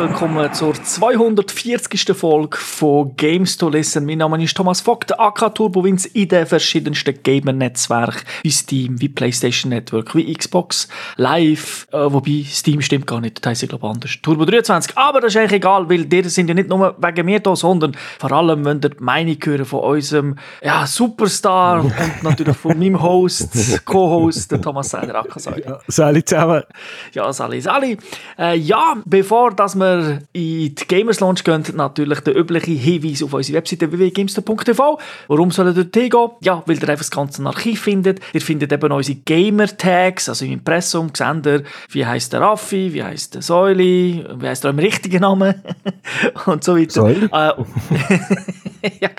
willkommen zur 240. Folge von Games to Listen. Mein Name ist Thomas Vogt, AK Turbowins in den verschiedensten Gamer-Netzwerken wie Steam, wie PlayStation Network, wie Xbox Live, äh, wobei Steam stimmt gar nicht, das heisst ich glaube anders. Turbo 23, aber das ist eigentlich egal, weil die sind ja nicht nur wegen mir da, sondern vor allem, wenn ihr die Meinung hören von unserem ja, Superstar und natürlich von meinem Host, Co-Host, Thomas Seiler, AK Seiler. Ja, Sali zusammen. Ja, Sali, Sali. Äh, ja, bevor dass wir in die Gamers Launch gehen, natürlich der übliche Hinweis auf unsere Webseite www.gamester.tv. Warum sollen ihr dort hingehen? Ja, weil ihr einfach das ganze Archiv findet. Ihr findet eben unsere Gamer-Tags, also im Impressum, ihr, wie heisst der Raffi, wie heisst der Säuli, wie heisst er im richtigen Namen und so weiter. Säuli? Äh, ja,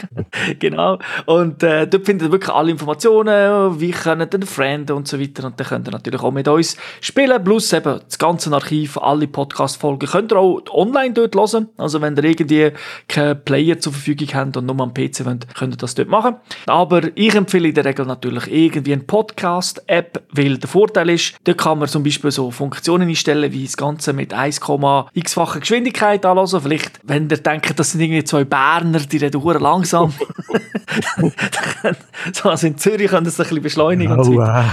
genau. Und äh, dort findet ihr wirklich alle Informationen, wie können den Friend und so weiter. Und dann könnt ihr natürlich auch mit uns spielen, plus eben das ganze Archiv, alle Podcast-Folgen könnt ihr auch online dort hören. Also wenn ihr irgendwie keinen Player zur Verfügung habt und nur am PC wollt, könnt ihr das dort machen. Aber ich empfehle in der Regel natürlich irgendwie eine Podcast-App, weil der Vorteil ist, da kann man zum Beispiel so Funktionen einstellen, wie das Ganze mit 1,x-facher Geschwindigkeit anlassen. Vielleicht, wenn ihr denkt, das sind irgendwie zwei Berner, die reden hure langsam. so, also in Zürich können das ein bisschen beschleunigen. Oh, äh.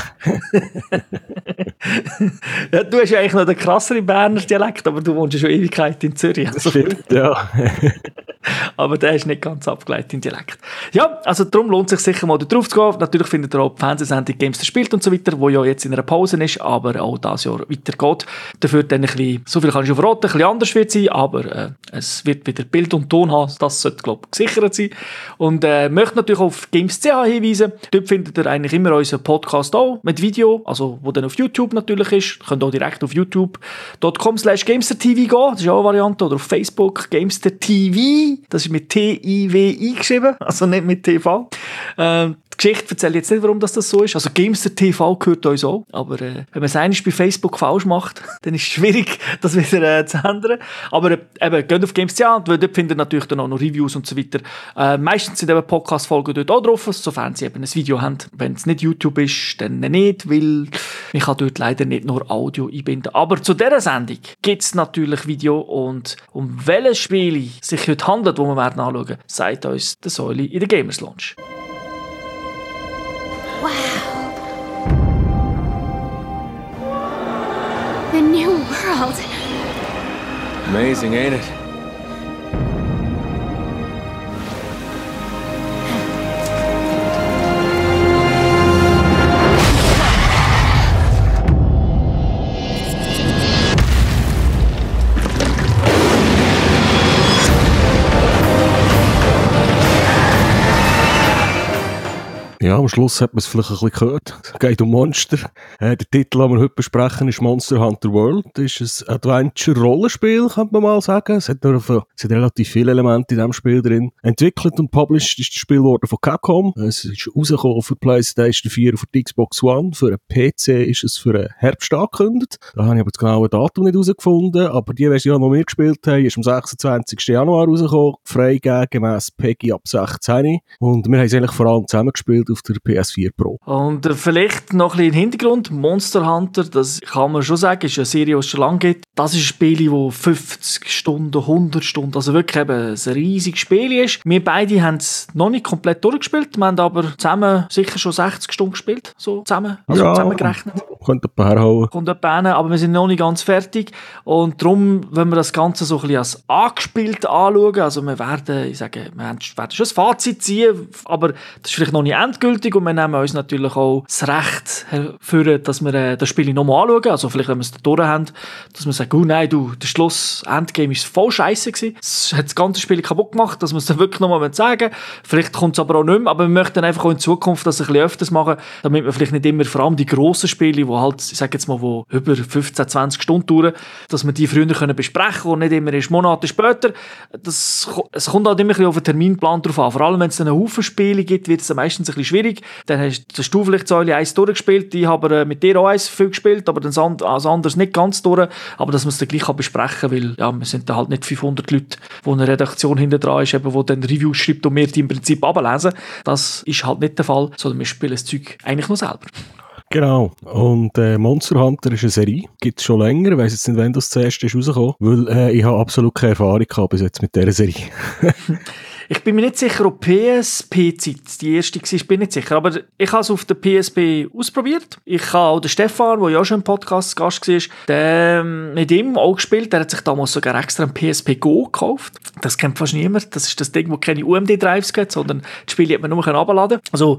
ja, du hast ja eigentlich noch den krasseren Berner Dialekt, aber du wohnst ja schon Ewigkeit in Zürich. Also, Stimmt, ja. aber der ist nicht ganz abgeleitet in Dialekt. Ja, also darum lohnt es sich sicher mal da drauf zu gehen. Natürlich findet ihr auch die Fernsehsendung Games spielt und so weiter, wo ja jetzt in einer Pause ist, aber auch das Jahr weitergeht. Dafür dann ein bisschen, so viel kann ich schon verraten, ein bisschen anders wird sein, aber äh, es wird wieder Bild und Ton haben. Das sollte, glaube ich, gesichert sein. Und äh, möchte natürlich auf Games.ch hinweisen. Dort findet ihr eigentlich immer unseren Podcast auch mit Video, also wo dann auf YouTube natürlich ist. Ihr könnt auch direkt auf youtube.com slash GamesterTV gehen, das ist auch eine Variante, oder auf Facebook GamesterTV, das ist mit T-I-W-I geschrieben, also nicht mit TV. Ähm, Geschichte erzähle ich jetzt nicht, warum das, so ist. Also Gamester TV gehört uns auch. Aber äh, wenn man es eigentlich bei Facebook falsch macht, dann ist es schwierig, das wieder äh, zu ändern. Aber äh, eben, geht auf Games.ch und dort findet ihr natürlich dann auch noch Reviews und so weiter. Äh, meistens sind eben Podcast-Folgen dort auch drauf, sofern sie eben ein Video haben. Wenn es nicht YouTube ist, dann nicht, weil ich kann dort leider nicht nur Audio einbinden. Aber zu dieser Sendung gibt es natürlich Video und um welches Spiel sich heute handelt, wo wir werden anschauen, sagt uns der Säuli in der Gamers Launch. Amazing, ain't it? Ja, am Schluss hat man es vielleicht ein bisschen gehört. Es geht um Monster. Äh, der Titel, den wir heute besprechen, ist Monster Hunter World. Das ist ein Adventure-Rollenspiel, könnte man mal sagen. Es hat, nur, es hat relativ viele Elemente in diesem Spiel drin. Entwickelt und published ist das Spiel worden von Capcom. Es ist rausgekommen für PlayStation 4 und für die Xbox One. Für einen PC ist es für einen Herbst angekündigt. Da habe ich aber das genaue Datum nicht herausgefunden. Aber die Version, die wir gespielt haben, ist am 26. Januar rausgekommen. Freigegeben gemäss PEGI ab 16. Und wir haben es eigentlich vor allem zusammengespielt auf der PS4 Pro. Und äh, vielleicht noch ein bisschen Hintergrund. Monster Hunter, das kann man schon sagen, ist eine Serie, die es schon lange gibt. Das ist ein Spiel, das 50 Stunden, 100 Stunden, also wirklich eben ein riesiges Spiel ist. Wir beide haben es noch nicht komplett durchgespielt. Wir haben aber zusammen sicher schon 60 Stunden gespielt. So zusammen, also Ja. zusammengerechnet. Könnte jemand herhauen. kommt etwa hin, aber wir sind noch nicht ganz fertig. Und darum, wenn wir das Ganze so ein bisschen als angespielt anschauen, also wir werden, ich sage, wir werden werden schon ein Fazit ziehen, aber das ist vielleicht noch nicht endgültig und wir nehmen uns natürlich auch das Recht hervor, dass wir äh, das Spiel nochmal anschauen, also vielleicht, wenn wir es da durch haben, dass wir sagen, oh nein, du, der Schluss, Endgame ist voll scheiße gewesen. Es hat das ganze Spiel kaputt gemacht, dass wir es dann wirklich nochmal sagen Vielleicht kommt es aber auch nicht mehr, aber wir möchten einfach auch in Zukunft das ein bisschen öfters machen, damit wir vielleicht nicht immer, vor allem die grossen Spiele, die halt, ich sage jetzt mal, wo über 15, 20 Stunden dauern, dass wir die früher können besprechen können und nicht immer erst Monate später. Das, es kommt halt immer ein bisschen auf den Terminplan drauf an. Vor allem, wenn es dann Haufen Spiele gibt, wird es meistens ein bisschen schwierig. Dann hast, hast du vielleicht Säule 1 durchgespielt, ich habe äh, mit dir auch eins viel gespielt, aber das anderes nicht ganz durch. Aber dass man es dann gleich kann besprechen kann, weil ja, wir sind dann halt nicht 500 Leute, wo eine Redaktion hinter dran ist, eben, wo dann Reviews schreibt und wir die im Prinzip ablesen. Das ist halt nicht der Fall, sondern wir spielen das Zeug eigentlich nur selber. Genau. Und äh, Monster Hunter ist eine Serie. Gibt es schon länger. Ich weiss jetzt nicht, wann das zuerst ist rausgekommen. Weil äh, ich habe absolut keine Erfahrung gehabt bis jetzt mit dieser Serie. Ich bin mir nicht sicher, ob PSP-Zeit die erste war, ich bin nicht sicher. Aber ich habe es auf der PSP ausprobiert. Ich habe auch den Stefan, der ja schon im Podcast Gast war, der, ähm, mit ihm auch gespielt. Der hat sich damals sogar extra ein PSP Go gekauft. Das kennt fast niemand. Das ist das Ding, wo keine UMD-Drives gibt, sondern die Spiele hat man nur herunterladen Also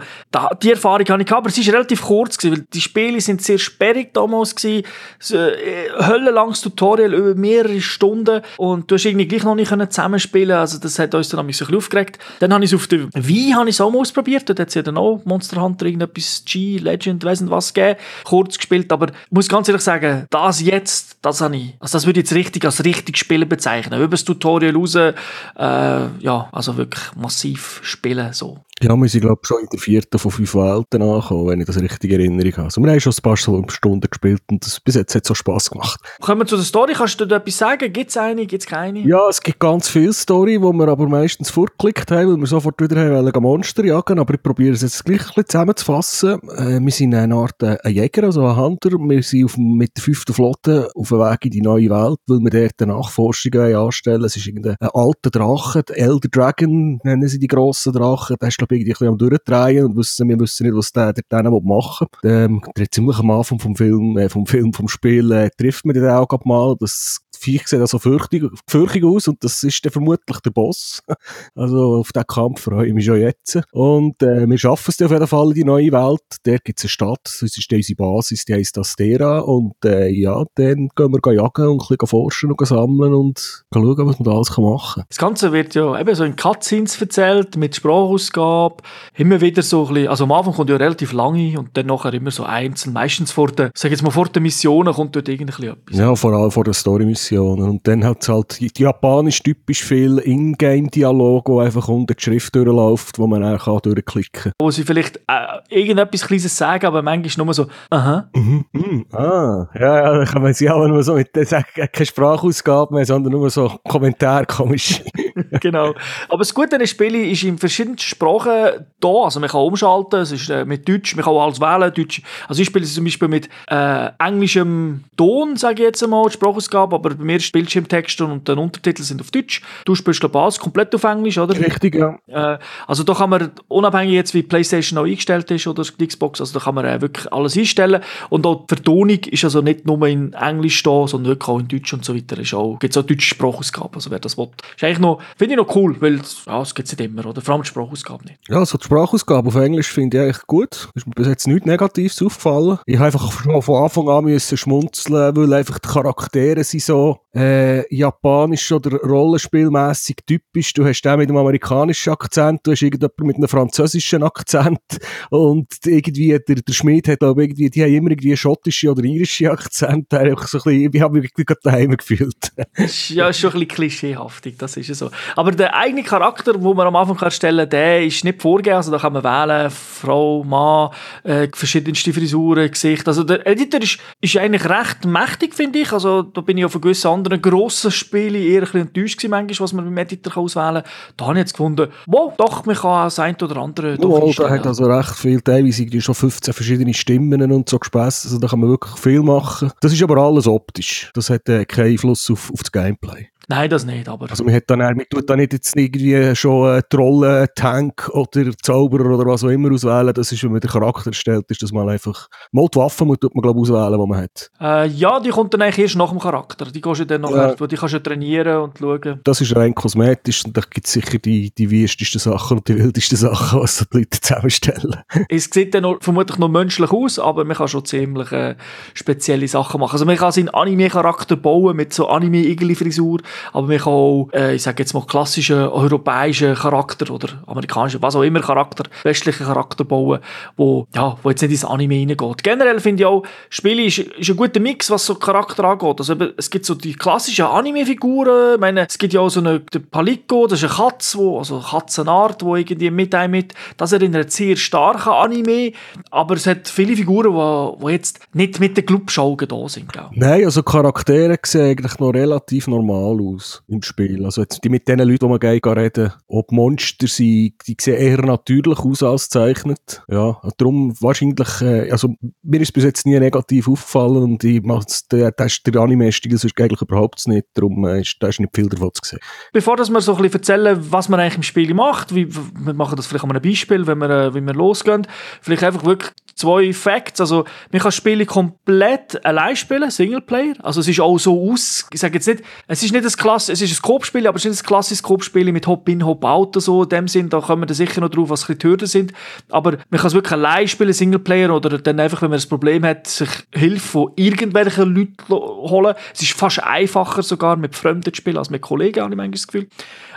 die Erfahrung habe ich gehabt, aber es war relativ kurz, weil die Spiele sind sehr sperrig damals gewesen. Äh, höllenlanges Tutorial über mehrere Stunden und du hast irgendwie gleich noch nicht zusammenspielen Also das hat uns dann ein bisschen aufgeregt. Dann habe ich es auf der Wii habe ich ausprobiert. Dort hat es ja dann auch Monster Hunter irgendetwas G, Legend, weiss nicht was gegeben. Kurz gespielt, aber ich muss ganz ehrlich sagen, das jetzt, das habe ich, also das würde ich jetzt richtig als richtig Spielen bezeichnen. Über das Tutorial raus, äh, ja, also wirklich massiv spielen, so. Ja, wir sind, glaube ich, schon in der vierten von fünf Welten angekommen, wenn ich das richtig in Erinnerung habe. Also, wir haben schon ein paar Stunden gespielt und das, bis jetzt hat es so Spass gemacht. Kommen wir zu der Story. Kannst du da etwas sagen? Gibt es eine, gibt es keine? Ja, es gibt ganz viel Story, wo wir aber meistens vorgeklickt haben, weil wir sofort wieder haben Monster jagen aber ich probiere es jetzt gleich ein bisschen zusammenzufassen. Äh, wir sind eine Art äh, ein Jäger, also ein Hunter. Wir sind auf, mit der fünften Flotte auf dem Weg in die neue Welt, weil wir dort eine Nachforschung anstellen. Es ist irgendein alter Drache, der Elder Dragon nennen sie die grossen Drachen. Der ist, irgendwie ein bisschen am Durchdrehen und wissen, wir wissen nicht, was der, der denen machen will. Ähm, ziemlich am Anfang vom Film, äh, vom Film, vom Spiel, äh, trifft man den auch mal. Das Viech sieht also fürchtig, fürchtig aus und das ist dann vermutlich der Boss. Also auf diesen Kampf freue ich mich schon jetzt. Und äh, wir schaffen es auf jeden Fall in die neue Welt. Dort gibt es eine Stadt, das ist unsere Basis, die heisst Astera. Und äh, ja, dann gehen wir jagen und ein bisschen forschen und sammeln und schauen, was man da alles machen kann. Das Ganze wird ja eben so in Cutscenes erzählt, mit Sprachausgabe. Immer wieder so ein bisschen, also am Anfang kommt ja relativ lange und dann nachher immer so einzeln. Meistens vor der, sag jetzt mal, vor der Missionen kommt dort irgendwie etwas. Ja, vor allem vor der Story-Mission Animationen. Und dann hat es halt die, japanisch typisch viel Ingame-Dialog, wo einfach unter die Schrift durchläuft, wo man auch kann durchklicken kann. Wo sie vielleicht äh, irgendetwas Kleines sagen, aber manchmal nur so, aha. Mhm, mhm, ah, ja, ja, dann kann man sie auch nur so mit, der sagen, keine Sprachausgabe mehr, sondern nur so Kommentar komisch. genau. Aber das Gute an den Spielen ist in verschiedenen Sprachen da, also man kann umschalten, es ist äh, mit Deutsch, man kann alles wählen, Deutsch. Also ich spiele zum Beispiel mit äh, englischem Ton, sage ich jetzt einmal, die Sprachausgabe, aber bei mir ist Bildschirmtext und die Untertitel sind auf Deutsch. Du spielst glaube alles komplett auf Englisch, oder? Richtig, ja. Äh, also da kann man, unabhängig jetzt wie PlayStation auch eingestellt ist oder die Xbox, also da kann man äh, wirklich alles einstellen und auch die Vertonung ist also nicht nur in Englisch da, sondern wirklich auch in Deutsch und so weiter. Auch, gibt es auch deutsche Sprachausgabe, also wer das will. Ist eigentlich noch, finde ich noch cool, weil ja, das gibt es nicht immer, oder? Vor allem die Sprachausgabe nicht. Ja, also die Sprachausgabe auf Englisch finde ich eigentlich gut. Ist mir bis jetzt nichts Negatives aufgefallen. Ich habe einfach schon von Anfang an müssen schmunzeln, weil einfach die Charaktere sind so äh, japanisch oder rollenspielmäßig typisch. Du hast den mit einem amerikanischen Akzent, du hast irgendjemand mit einem französischen Akzent und irgendwie der, der Schmied hat aber irgendwie, die haben immer irgendwie schottische oder irische Akzente. so ein bisschen, ich habe mich gerade daheim gefühlt. ja, ist schon ein bisschen klischeehaftig, das ist ja so. Aber der eigene Charakter, den man am Anfang kann der ist nicht vorgegeben, also da kann man wählen, Frau, Mann, äh, verschiedenste Frisuren, Gesicht. Also der Editor ist, ist eigentlich recht mächtig, finde ich. Also da bin ich auf einen gewissen anderen grossen Spielen eher ein enttäuscht gewesen, manchmal, was man beim Editor auswählen kann. Da habe ich jetzt gefunden, wow, doch, man kann das ein oder andere doch oh, Da hat also recht viel, teilweise schon 15 verschiedene Stimmen und so gespässt, also da kann man wirklich viel machen. Das ist aber alles optisch. Das hat äh, keinen Einfluss auf, auf das Gameplay. Nein, das nicht, aber... Also man, hat dann, man tut da nicht jetzt irgendwie schon einen Trollen, Tank oder Zauberer oder was auch immer auswählen. Das ist, wenn man den Charakter erstellt, ist das mal einfach... Mal die Waffen tut man, glaube ich, auswählen, die man hat. Äh, ja, die kommt dann eigentlich erst nach dem Charakter. Die kannst du dann nachher, ja. die kannst du trainieren und schauen. Das ist rein kosmetisch und da gibt es sicher die, die wüstesten Sachen und die wildesten Sachen, was die Leute zusammenstellen. es sieht dann noch, vermutlich noch menschlich aus, aber man kann schon ziemlich äh, spezielle Sachen machen. Also man kann seinen Anime-Charakter bauen mit so Anime-Igeli-Frisur aber man kann auch, äh, ich sage jetzt mal, klassischen europäischen Charakter oder amerikanischen, was auch immer Charakter, westlichen Charakter bauen, wo, ja, wo jetzt nicht ins Anime reingeht. Generell finde ich auch, Spiele ist, ist ein guter Mix, was so Charakter angeht. Also es gibt so die klassischen Anime-Figuren, ich meine, es gibt ja auch so eine, der Palico, das ist eine Katze, wo, also Katzenart, wo irgendwie mit einem mit, das erinnert sehr stark an Anime, aber es hat viele Figuren, die, die jetzt nicht mit den Glubschaugen da sind, glaube Nein, also Charaktere sehen eigentlich noch relativ normal aus im Spiel. Also jetzt, die mit den Leuten, die man geht, reden, ob Monster sind, die sehen eher natürlich aus als zeichnet. Ja, darum wahrscheinlich, äh, also mir ist bis jetzt nie negativ aufgefallen und ich der, der, der Anime-Stil ist eigentlich überhaupt nicht, darum äh, ist, da ist nicht viel davon zu sehen. Bevor wir so ein bisschen erzählen, was man eigentlich im Spiel macht, wie, wir machen das vielleicht an einem Beispiel, wenn wir, äh, wenn wir losgehen, vielleicht einfach wirklich zwei Facts. Also, man kann Spiele komplett allein spielen, Singleplayer. Also, es ist auch so aus, ich sage jetzt nicht, es ist nicht ein Klass, es ist ein Coop-Spiel, aber es ist ein klassisches Coop-Spiel mit Hop-in, Hop-out so. In dem Sinn, da kommen wir sicher noch drauf, was die Hürden sind. Aber man kann es wirklich allein spielen, Singleplayer, oder dann einfach, wenn man das Problem hat, sich Hilfe von irgendwelchen Leuten holen. Es ist fast einfacher sogar mit Fremden zu spielen als mit Kollegen, habe ich manchmal das Gefühl.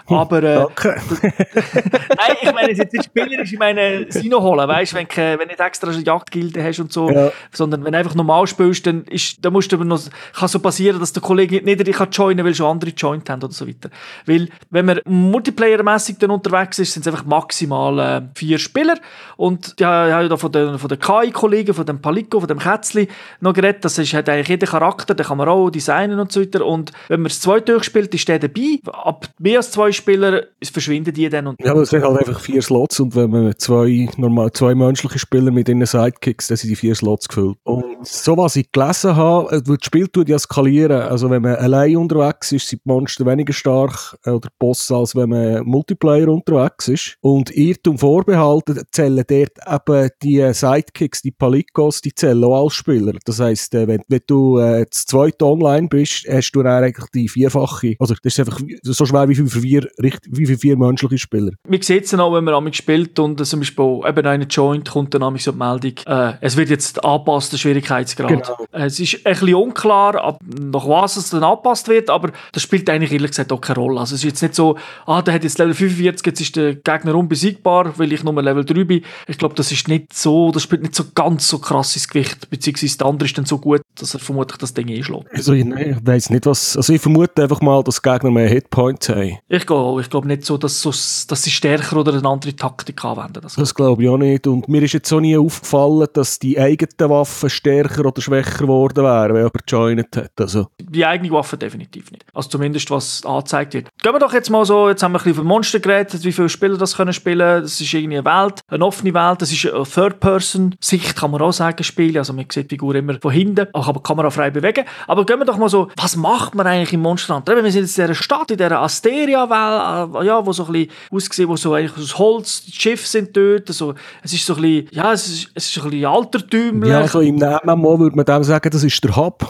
Aber äh, okay. nein, ich meine, es ist nicht spielerisch, ich meine, Sino holen, weißt du, wenn, wenn du nicht extra eine Jagdgilde hast und so, ja. sondern wenn du einfach normal spielst, dann, ist, dann musst du noch, kann so passieren, dass der Kollege nicht dich joinen weil schon andere joint haben oder so weiter. Weil, wenn man multiplayermäßig dann unterwegs ist, sind es einfach maximal äh, vier Spieler und ja, ich habe da von den, von den KI-Kollegen, von dem Palico, von dem Kätzli noch geredet, das ist, hat eigentlich jeder Charakter, den kann man auch designen und so weiter und wenn man es zwei durchspielt, ist der dabei, ab mehr als zwei Spieler verschwinden die dann. Und ja, aber es sind halt einfach vier Slots und wenn man zwei, normal, zwei menschliche Spieler mit ihren Sidekicks, dann sind die vier Slots gefüllt. Und so was ich gelesen habe, äh, das Spiel tut ja skalieren. Also wenn man allein unterwegs ist, sind die Monster weniger stark äh, oder Boss, als wenn man Multiplayer unterwegs ist. Und Irrtum vorbehalten, zählen dort eben die Sidekicks, die Palikos, die zählen auch als Spieler. Das heisst, äh, wenn, wenn du äh, das zweite online bist, hast du dann eigentlich die vierfache. Also das ist einfach so schwer wie für vier vier, wie viele vier menschliche Spieler. Wir sehen es auch, wenn man damit spielt und zum Beispiel eben eine Joint kommt dann so die Meldung, äh, es wird jetzt angepasst, der Schwierigkeitsgrad. Genau. Äh, es ist ein bisschen unklar, ab, nach was es dann angepasst wird, aber das spielt eigentlich ehrlich gesagt auch keine Rolle. Also es ist jetzt nicht so, ah, der hat jetzt Level 45, jetzt ist der Gegner unbesiegbar, weil ich nur Level 3 bin. Ich glaube, das ist nicht so, das spielt nicht so ganz so krasses Gewicht, beziehungsweise der andere ist dann so gut, dass er vermutlich das Ding eh schlägt. Also ich, ich weiß nicht, was, also ich vermute einfach mal, dass Gegner mehr Hitpoints haben. Ich gehe auch. Ich glaube nicht so, dass, so, dass sie stärker oder eine andere Taktik anwenden. Das, das glaube ich auch nicht. Und mir ist jetzt auch nie aufgefallen, dass die eigenen Waffen stärker oder schwächer geworden wären, wenn jemand joined hat. Also. Die eigene Waffe definitiv nicht. Also zumindest, was angezeigt wird. Gehen wir doch jetzt mal so, jetzt haben wir ein bisschen über Monster geredet, wie viele Spieler das können spielen. Das ist irgendwie eine Welt, eine offene Welt. Das ist eine Third-Person-Sicht, kann man auch sagen, spielen. Also man sieht die Figur immer von hinten, auch aber Kamera frei bewegen. Aber gehen wir doch mal so, was macht man eigentlich im Monster Hunter? Wir sind jetzt in dieser Stadt, in dieser Asteria-Welt, ja, wo so ein bisschen wo so eigentlich aus Holz, die Schiffe sind dort, so, es ist so ein bisschen, ja, es ist, es ist ein bisschen altertümlich. Ja, so im Namen würde man dem sagen, das ist der Hub.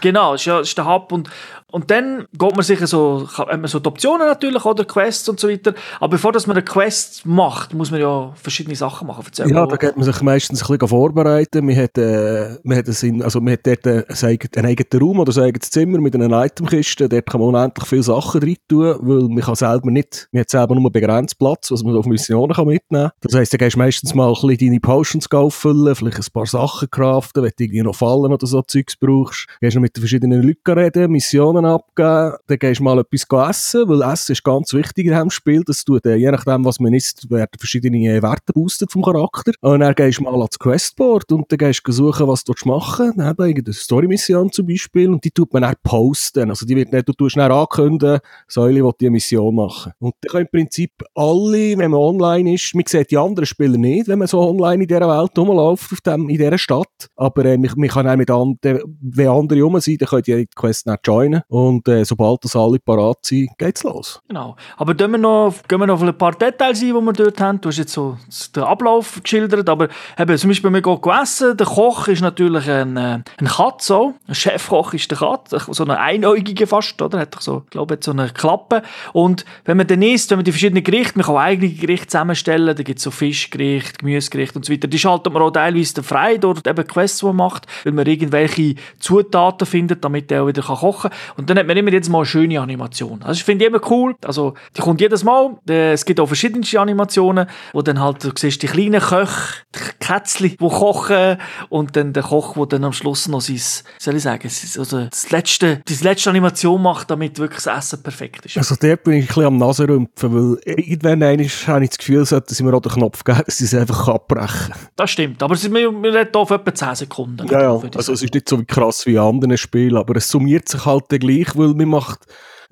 genau, es ist, ja, es ist der Hub und und dann geht man sicher so, hat man so die Optionen natürlich, oder Quests und so weiter. Aber bevor dass man eine Quest macht, muss man ja verschiedene Sachen machen. Erzähl ja, da geht man sich meistens ein bisschen vorbereiten. Man hat, äh, man hat, einen, also man hat dort einen, einen eigenen Raum oder ein eigenes Zimmer mit einer Itemkiste. Dort kann man unendlich viele Sachen rein tun, weil man kann selber nicht, man hat selber nur begrenzt Platz, was man auf Missionen kann mitnehmen kann. Das heisst, du gehst meistens mal ein bisschen deine Potions auffüllen, vielleicht ein paar Sachen craften, wenn du irgendwie noch Fallen oder so Zeugs brauchst. Gehst noch mit den verschiedenen Leuten reden, Missionen Missionen abgeben, dann gehst du mal etwas essen, weil Essen ist ganz wichtig in diesem Spiel. Das tut, äh, je nachdem, was man isst, werden verschiedene äh, Werte boostet vom Charakter. Und dann gehst du mal ans Questboard und dann gehst du suchen, was du machen willst. Eben eine Story-Mission zum Beispiel. Und die tut man dann posten. Also die wird nicht, du tust dann ankündigen, Säule will die Mission machen. Und dann können im Prinzip alle, wenn man online ist, man sieht die anderen Spieler nicht, wenn man so online in dieser Welt rumläuft, auf dem, in dieser Stadt. Aber äh, man, man kann auch mit anderen, wenn andere rum sind, dann können die die Quest nicht joinen. Und äh, sobald das alle parat sind, geht's los. Genau. Aber gehen wir noch, gehen wir noch auf ein paar Details ein, die wir dort haben. Du hast jetzt so den Ablauf geschildert, aber eben, zum Beispiel, wir gehen essen. Der Koch ist natürlich ein, äh, ein Katz, so. Ein Chefkoch ist der Katz, so eine Einäugige fast, oder? Hat so, ich glaube, so eine Klappe. Und wenn man dann isst, wenn man die verschiedenen Gerichte, man kann auch eigene Gerichte zusammenstellen, da gibt es so Fischgericht, Gemüsegericht und so weiter. Die schaltet man auch teilweise frei dort eben Quests, die man macht, weil man irgendwelche Zutaten findet, damit er auch wieder kochen kann. Und dann hat man immer jedes Mal eine schöne Animation. Also ich finde die immer cool. Also die kommt jedes Mal. Äh, es gibt auch verschiedene Animationen, wo dann halt, du siehst die kleinen Köche, die Kätzchen, die kochen und dann der Koch, der dann am Schluss noch sein, soll ich sagen, also das letzte, die letzte Animation macht, damit wirklich das Essen perfekt ist. Also dort bin ich ein bisschen am Nasenrümpfen, weil irgendwann habe ich das Gefühl, dass sie mir auch den Knopf geben, dass sie es einfach abbrechen kann. Das stimmt, aber wir, wir reden hier auf etwa 10 Sekunden. Ja, ja. also es ist nicht so krass wie in anderen Spielen, aber es summiert sich halt gleich, weil man macht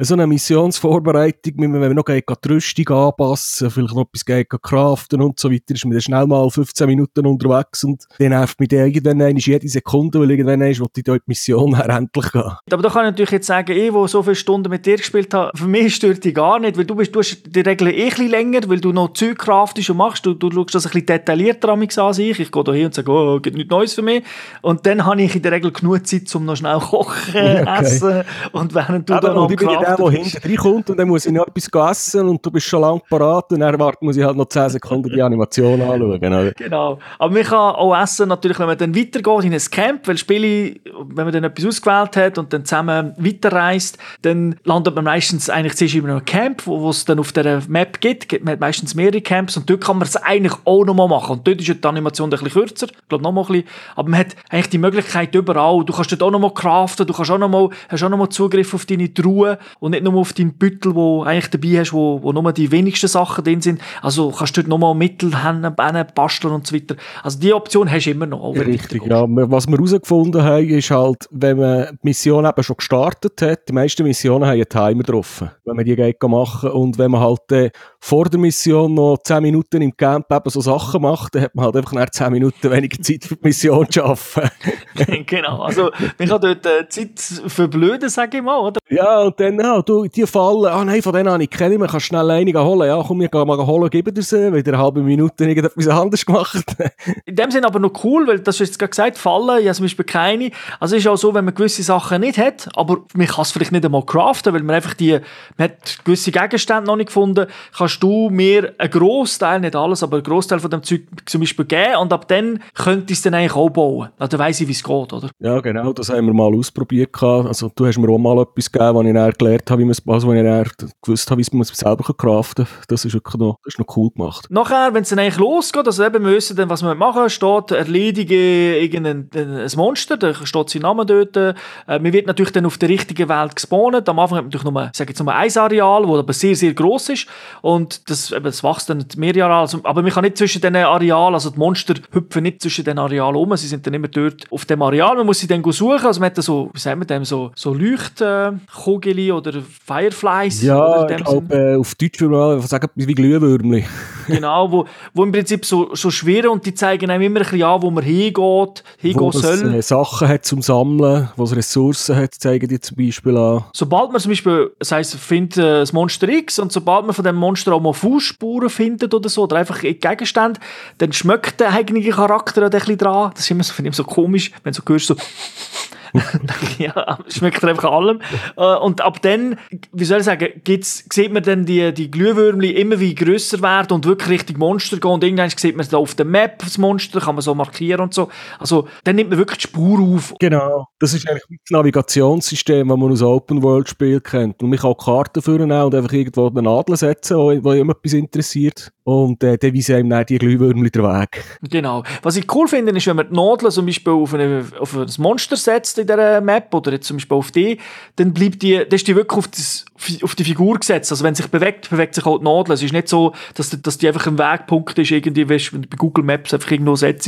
so eine Missionsvorbereitung, wenn man noch die Rüstung anpassen, vielleicht noch etwas gegen craften und so weiter, ist man dann schnell mal 15 Minuten unterwegs und dann nervt mich dann irgendwann jede Sekunde, weil irgendwann ist, wo die dort Mission endlich gehen. Aber da kann ich natürlich jetzt sagen, ich, der so viele Stunden mit dir gespielt habe, für mich stört dich gar nicht, weil du bist, du hast die Regel eh ein bisschen länger, weil du noch Zeug craftest und machst, du, du schaust das ein bisschen detaillierter an mich an sich. Ich gehe da hin und sage, oh, gibt nichts Neues für mich. Und dann habe ich in der Regel genug Zeit, um noch schnell kochen, okay. essen und während du Aber da noch ich bin ja der, der hinten reinkommt und dann muss ich noch etwas essen und du bist schon lange parat und dann muss ich halt noch 10 Sekunden die Animation anschauen. Genau. genau. Aber man kann auch essen, natürlich, wenn man dann weitergeht in ein Camp, weil Spiele, wenn man dann etwas ausgewählt hat und dann zusammen weiterreist, dann landet man meistens eigentlich zuerst in einem Camp, wo es dann auf der Map gibt. Man hat meistens mehrere Camps und dort kann man es eigentlich auch nochmal machen. Und dort ist die Animation ein bisschen kürzer, ich glaube noch mal ein bisschen. Aber man hat eigentlich die Möglichkeit überall. Du kannst dort auch nochmal craften, du kannst auch nochmal, hast auch nochmal Zugriff auf deine Truhe und nicht nur auf deinen Büttel, wo eigentlich dabei hast, wo, wo nur die wenigsten Sachen drin sind. Also kannst du dort nochmal Mittel basteln und so weiter. Also die Option hast du immer noch. Richtig, ja. Was wir herausgefunden haben, ist halt, wenn man die Mission eben schon gestartet hat, die meisten Missionen haben einen Timer drauf, wenn man die geht machen und wenn man halt äh, vor der Mission noch 10 Minuten im Camp eben so Sachen macht, dann hat man halt einfach nach 10 Minuten weniger Zeit für die Mission zu arbeiten. genau, also man kann dort äh, Zeit verblöden, sage ich mal, oder? Ja, und dann, ja, du, die fallen, ah nein, von denen habe ich keine mehr, kannst schnell einige holen, ja, komm, ich gehe mal holen, gib dir sie, wieder eine halbe Minute irgendetwas anderes gemacht. In dem Sinne aber noch cool, weil das hast du jetzt gerade gesagt, fallen, ja zum Beispiel keine, also ist auch so, wenn man gewisse Sachen nicht hat, aber man kann es vielleicht nicht einmal craften, weil man einfach die, man hat gewisse Gegenstände noch nicht gefunden, kannst du mir einen Großteil, nicht alles, aber einen Großteil von dem Zeug zum Beispiel geben und ab dann könnte ich es dann eigentlich auch bauen. Also, dann weiss ich, wie es geht, oder? Ja, genau, das haben wir mal ausprobiert. Also du hast mir auch mal etwas gegeben, was ich dann gelernt habe, wie man es, also wenn ich dann gewusst habe, wie man es selber craften kann. Das ist wirklich noch, das ist noch cool gemacht. Nachher, wenn es dann eigentlich losgeht, also eben müssen dann, was wir machen, steht, erledige irgendein ein Monster, da steht sein Name dort. Äh, man wird natürlich dann auf der richtigen Welt gespawnt. Am Anfang hat man natürlich nur, sage jetzt nur ein Areal, das aber sehr, sehr gross ist. Und das, eben, das wächst dann mehrere Areale. Also, aber man kann nicht zwischen diesen Arealen, also die Monster hüpfen nicht zwischen den Arealen um, sie sind dann immer dort auf dem Areal. Man muss sie dann suchen. Also man hat so, wie sagen wir dem, so, so Leuchtkugel oder Fireflies. Ja, ich glaube, äh, auf Deutsch würde man sagen, wie Glühwürmchen. genau, wo, wo im Prinzip so, so schwirren und die zeigen einem immer ein bisschen an, wo man hingeht, hingehen wo soll. Äh, Sachen hat zum Sammeln, wo es Ressourcen hat, zeigen die zum Beispiel an. Sobald man zum Beispiel, das heisst, findet äh, das Monster X und sobald man von dem Monster auch mal Fußspuren findet oder so, oder einfach Gegenstände, dann schmeckt der eigentliche Charakter ein bisschen dran. Das ist immer so, finde ich so komisch, wenn du so hörst, so ja, schmeckt einfach allem. Äh, und ab dann, wie soll ich sagen, gibt's, sieht man dann die, die Glühwürmchen immer wie grösser werden und wirklich Richtung Monster gehen. Und irgendwann sieht man da auf der Map das Monster, kann man so markieren und so. Also, dann nimmt man wirklich die Spur auf. Genau. Das ist eigentlich das Navigationssystem, das man aus Open World Spiel kennt. Und man kann Karten führen und einfach irgendwo eine Nadel setzen, wo, wo etwas interessiert. Und äh, dann weisen einem dann die Glühwürmchen den Weg. Genau. Was ich cool finde, ist, wenn man die Nadel zum Beispiel auf, eine, auf ein Monster setzt in dieser Map oder jetzt zum Beispiel auf die, dann bleibt die, dann ist die wirklich auf, das, auf die Figur gesetzt. Also wenn sich bewegt, bewegt sich auch die Nadel. Es ist nicht so, dass, dass die einfach ein Wegpunkt ist, irgendwie, weißt, wenn du bei Google Maps einfach irgendwo setzt,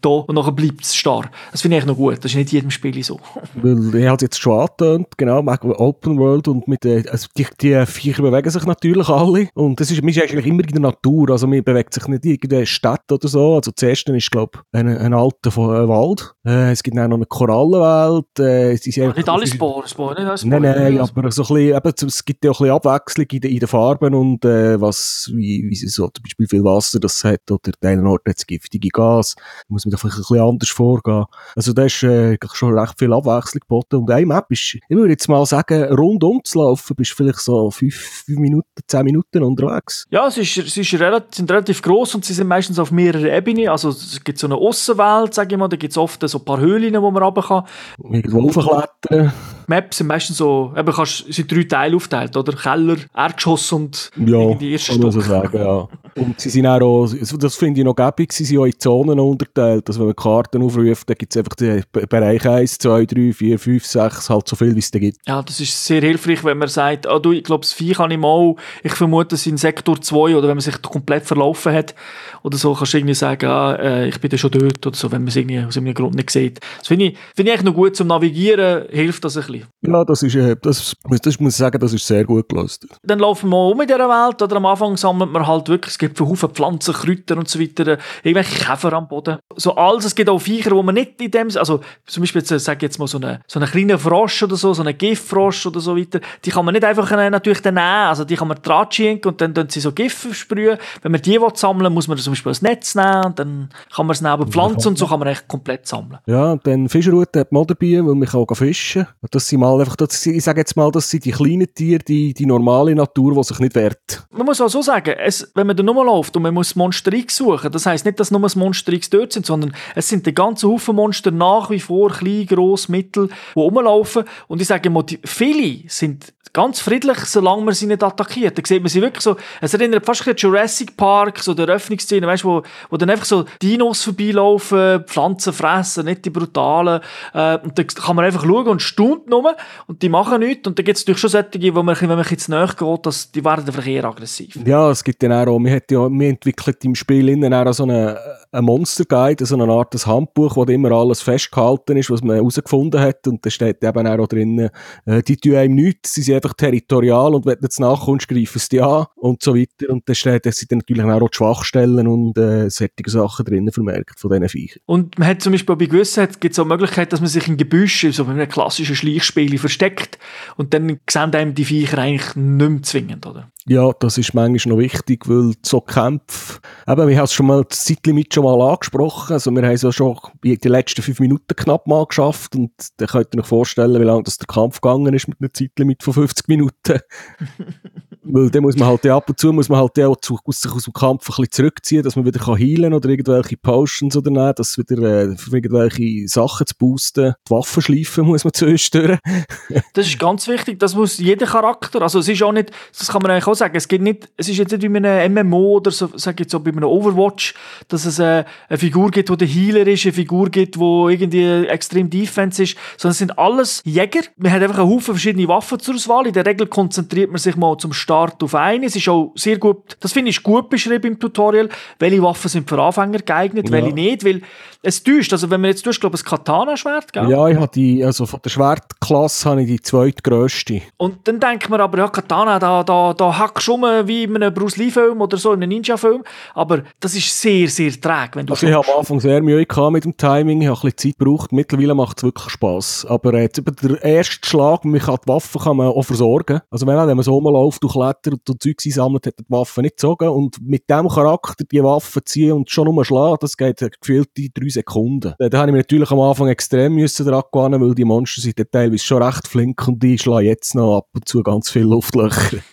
da und nachher bleibt es starr. Das finde ich noch gut. Das ist nicht in jedem Spiel so. Weil, habe jetzt schon angetönt, genau, Open World und mit, äh, also die, die Viecher bewegen sich natürlich alle und das ist, man ist eigentlich immer in der Natur. Also man bewegt sich nicht in irgendeine Stadt oder so. Also zuerst ist, glaube ich, ein, ein alter äh, Wald. Äh, es gibt dann noch eine Korallenwelt. Äh, sie sind nicht alle Sporen, Sporen, nicht alle Sporen. Nein, nein, aber so ein bisschen, eben, es gibt ja auch ein bisschen Abwechslung in, in den Farben und äh, was, wie, wie so zum Beispiel viel Wasser das hat oder an einem Ort hat es giftige Gas. Da muss man da vielleicht ein bisschen anders vorgehen. Also da ist äh, schon recht viel Abwechslung geboten und eine Map ist, ich würde jetzt mal sagen, rundum zu laufen, bist vielleicht so fünf, fünf Minuten, zehn Minuten unterwegs. Ja, es ist, es ist relativ, sind relativ groß und sie sind meistens auf mehreren Ebenen. Also es gibt so eine Aussenwelt, sage ich mal, da gibt es oft so ein paar Höhlen, wo man runter kann. Irgendwo hochklettern. Maps sind meistens so, eben kannst, sind drei Teile aufgeteilt, oder? Keller, Erdgeschoss und ja, die erste Stock. So sagen, ja. Und sie sind auch, das finde ich noch gäbig, sie sind auch in Zonen unterteilt. Also wenn man Karten aufruft, dann gibt es einfach den Bereich 1, 2, 3, 4, 5, 6, halt so viel, wie es da gibt. Ja, das ist sehr hilfreich, wenn man sagt, ah, du, ich glaube, das Vieh kann ich mal, ich vermute, es in Sektor 2, oder wenn man sich komplett verlaufen hat, oder so, kannst du irgendwie sagen, ah, äh, ich bin da schon dort, oder so, wenn man es irgendwie aus irgendeinem Grund nicht sieht. Das finde ich, find ich eigentlich noch gut zum Navigieren, hilft das ein bisschen. Bisschen. Ja, das ist, äh, das, das muss ich sagen, das ist sehr gut gelöst. Dann laufen wir um in dieser Welt, oder am Anfang sammelt man halt wirklich, es gibt Haufen Pflanzen, Kräuter und so weiter, irgendwelche Käfer am Boden. So alles, es gibt auch Viecher, wo man nicht in dem, also zum Beispiel, jetzt, sag jetzt mal so einen so eine kleinen Frosch oder so, so einen Giftfrosch oder so weiter, die kann man nicht einfach äh, natürlich dann nehmen, also die kann man dran schinken und dann tun sie so Gift sprühen. Wenn man die will sammeln muss man zum Beispiel ein Netz nehmen und dann kann man es neben Pflanzen und so kann man echt komplett sammeln. Ja, und dann Fischerroute hat man dabei, weil man kann auch fischen. Und das sind mal einfach, das, ich sage jetzt mal, das sind die kleinen Tiere, die, die normale Natur, die sich nicht wehrt. Man muss auch so sagen, es, wenn man da nur läuft und man muss Monster X suchen, das heisst nicht, dass nur das Monster X dort sind, sondern es sind die ganzen Haufen Monster nach wie vor, klein, gross, mittel, die rumlaufen. Und ich sage die, viele sind ganz friedlich, solange man sie nicht attackiert. Da sieht man sie wirklich so, es erinnert fast an Jurassic Park, so der Öffnungsszene, weißt wo, wo dann einfach so Dinos vorbeilaufen, Pflanzen fressen, nicht die brutalen. Äh, und da kann man einfach schauen und staunt nur und die machen nichts. Und da gibt es natürlich schon solche, wo man, wenn man jetzt näher geht, dass, die werden einfach eher aggressiv. Ja, es gibt dann auch, wir, ja, wir entwickelt im Spiel innen auch so eine, eine Monster Guide, so eine Art des Handbuch, wo immer alles festgehalten ist, was man herausgefunden hat. Und da steht eben auch drin, äh, die tun einem nichts, sie sind einfach territorial und wenn du jetzt nachkommst, greifen sie dich an und so weiter. Und da steht, dass sie dann natürlich auch die Schwachstellen und äh, solche Sachen drinnen vermerkt von diesen Viechern. Und man hat zum Beispiel bei gewissen gibt es auch die Möglichkeit, dass man sich in Gebüschen, so bei einem klassischen Schleichspiel, versteckt und dann sehen einem die Viecher eigentlich nicht mehr zwingend, oder? Ja, das ist manchmal noch wichtig, weil so Kämpfe, eben, wir haben es schon mal das Zeitlimit schon mal angesprochen, also wir haben es ja schon die letzten fünf Minuten knapp mal geschafft und dann könnt ihr euch vorstellen, wie lange das der Kampf gegangen ist mit einem Zeitlimit von 50 Minuten. weil dann muss man halt ab und zu muss man halt auch zu, aus, aus dem Kampf ein bisschen zurückziehen, dass man wieder kann heilen oder irgendwelche Potions oder nehmen, dass wieder äh, irgendwelche Sachen zu boosten. Die Waffen schleifen muss man zuerst durch. das ist ganz wichtig, das muss jeder Charakter, also es ist auch nicht, das kann man eigentlich auch sagen, es gibt nicht, es ist jetzt nicht wie einem MMO oder so, sag jetzt so bei einem Overwatch, dass es äh, eine Figur gibt, die der Healer ist, eine Figur gibt, die irgendwie extrem Defense ist, sondern es sind alles Jäger. Man hat einfach einen Haufen verschiedene Waffen zur Auswahl. In der Regel konzentriert man sich mal zum Start auf eine. Es ist auch sehr gut, das finde ich gut beschrieben im Tutorial, welche Waffen sind für Anfänger geeignet, ja. welche nicht, weil es täuscht. Also wenn man jetzt durch, glaube ich, ein Katana-Schwert, gell? Ja, ich habe die, also von der Schwertklasse habe ich die zweitgrößte. Und dann denkt man aber, ja, Katana, da, da, da hackst du wie in einem Bruce Lee-Film oder so, in einem Ninja-Film. Aber das ist sehr, sehr träge, wenn du Also ich habe am Anfang sehr Mühe gehabt mit dem Timing, ich habe ein bisschen Zeit gebraucht. Mittlerweile macht es wirklich Spass. Aber äh, der erste Schlag, man kann die Waffen kann man auch versorgen. Also wenn, wenn man so rumläuft, du klettert und Zeug sammelt, hat die Waffe nicht gezogen. Und mit dem Charakter die Waffen ziehen und schon nur schlagen, das geht gefühlt in drei Sekunden. Da habe ich mich natürlich am Anfang extrem müssen daran gewöhnen, weil die Monster sind teilweise schon recht flink und die schlagen jetzt noch ab und zu ganz viele Luftlöcher.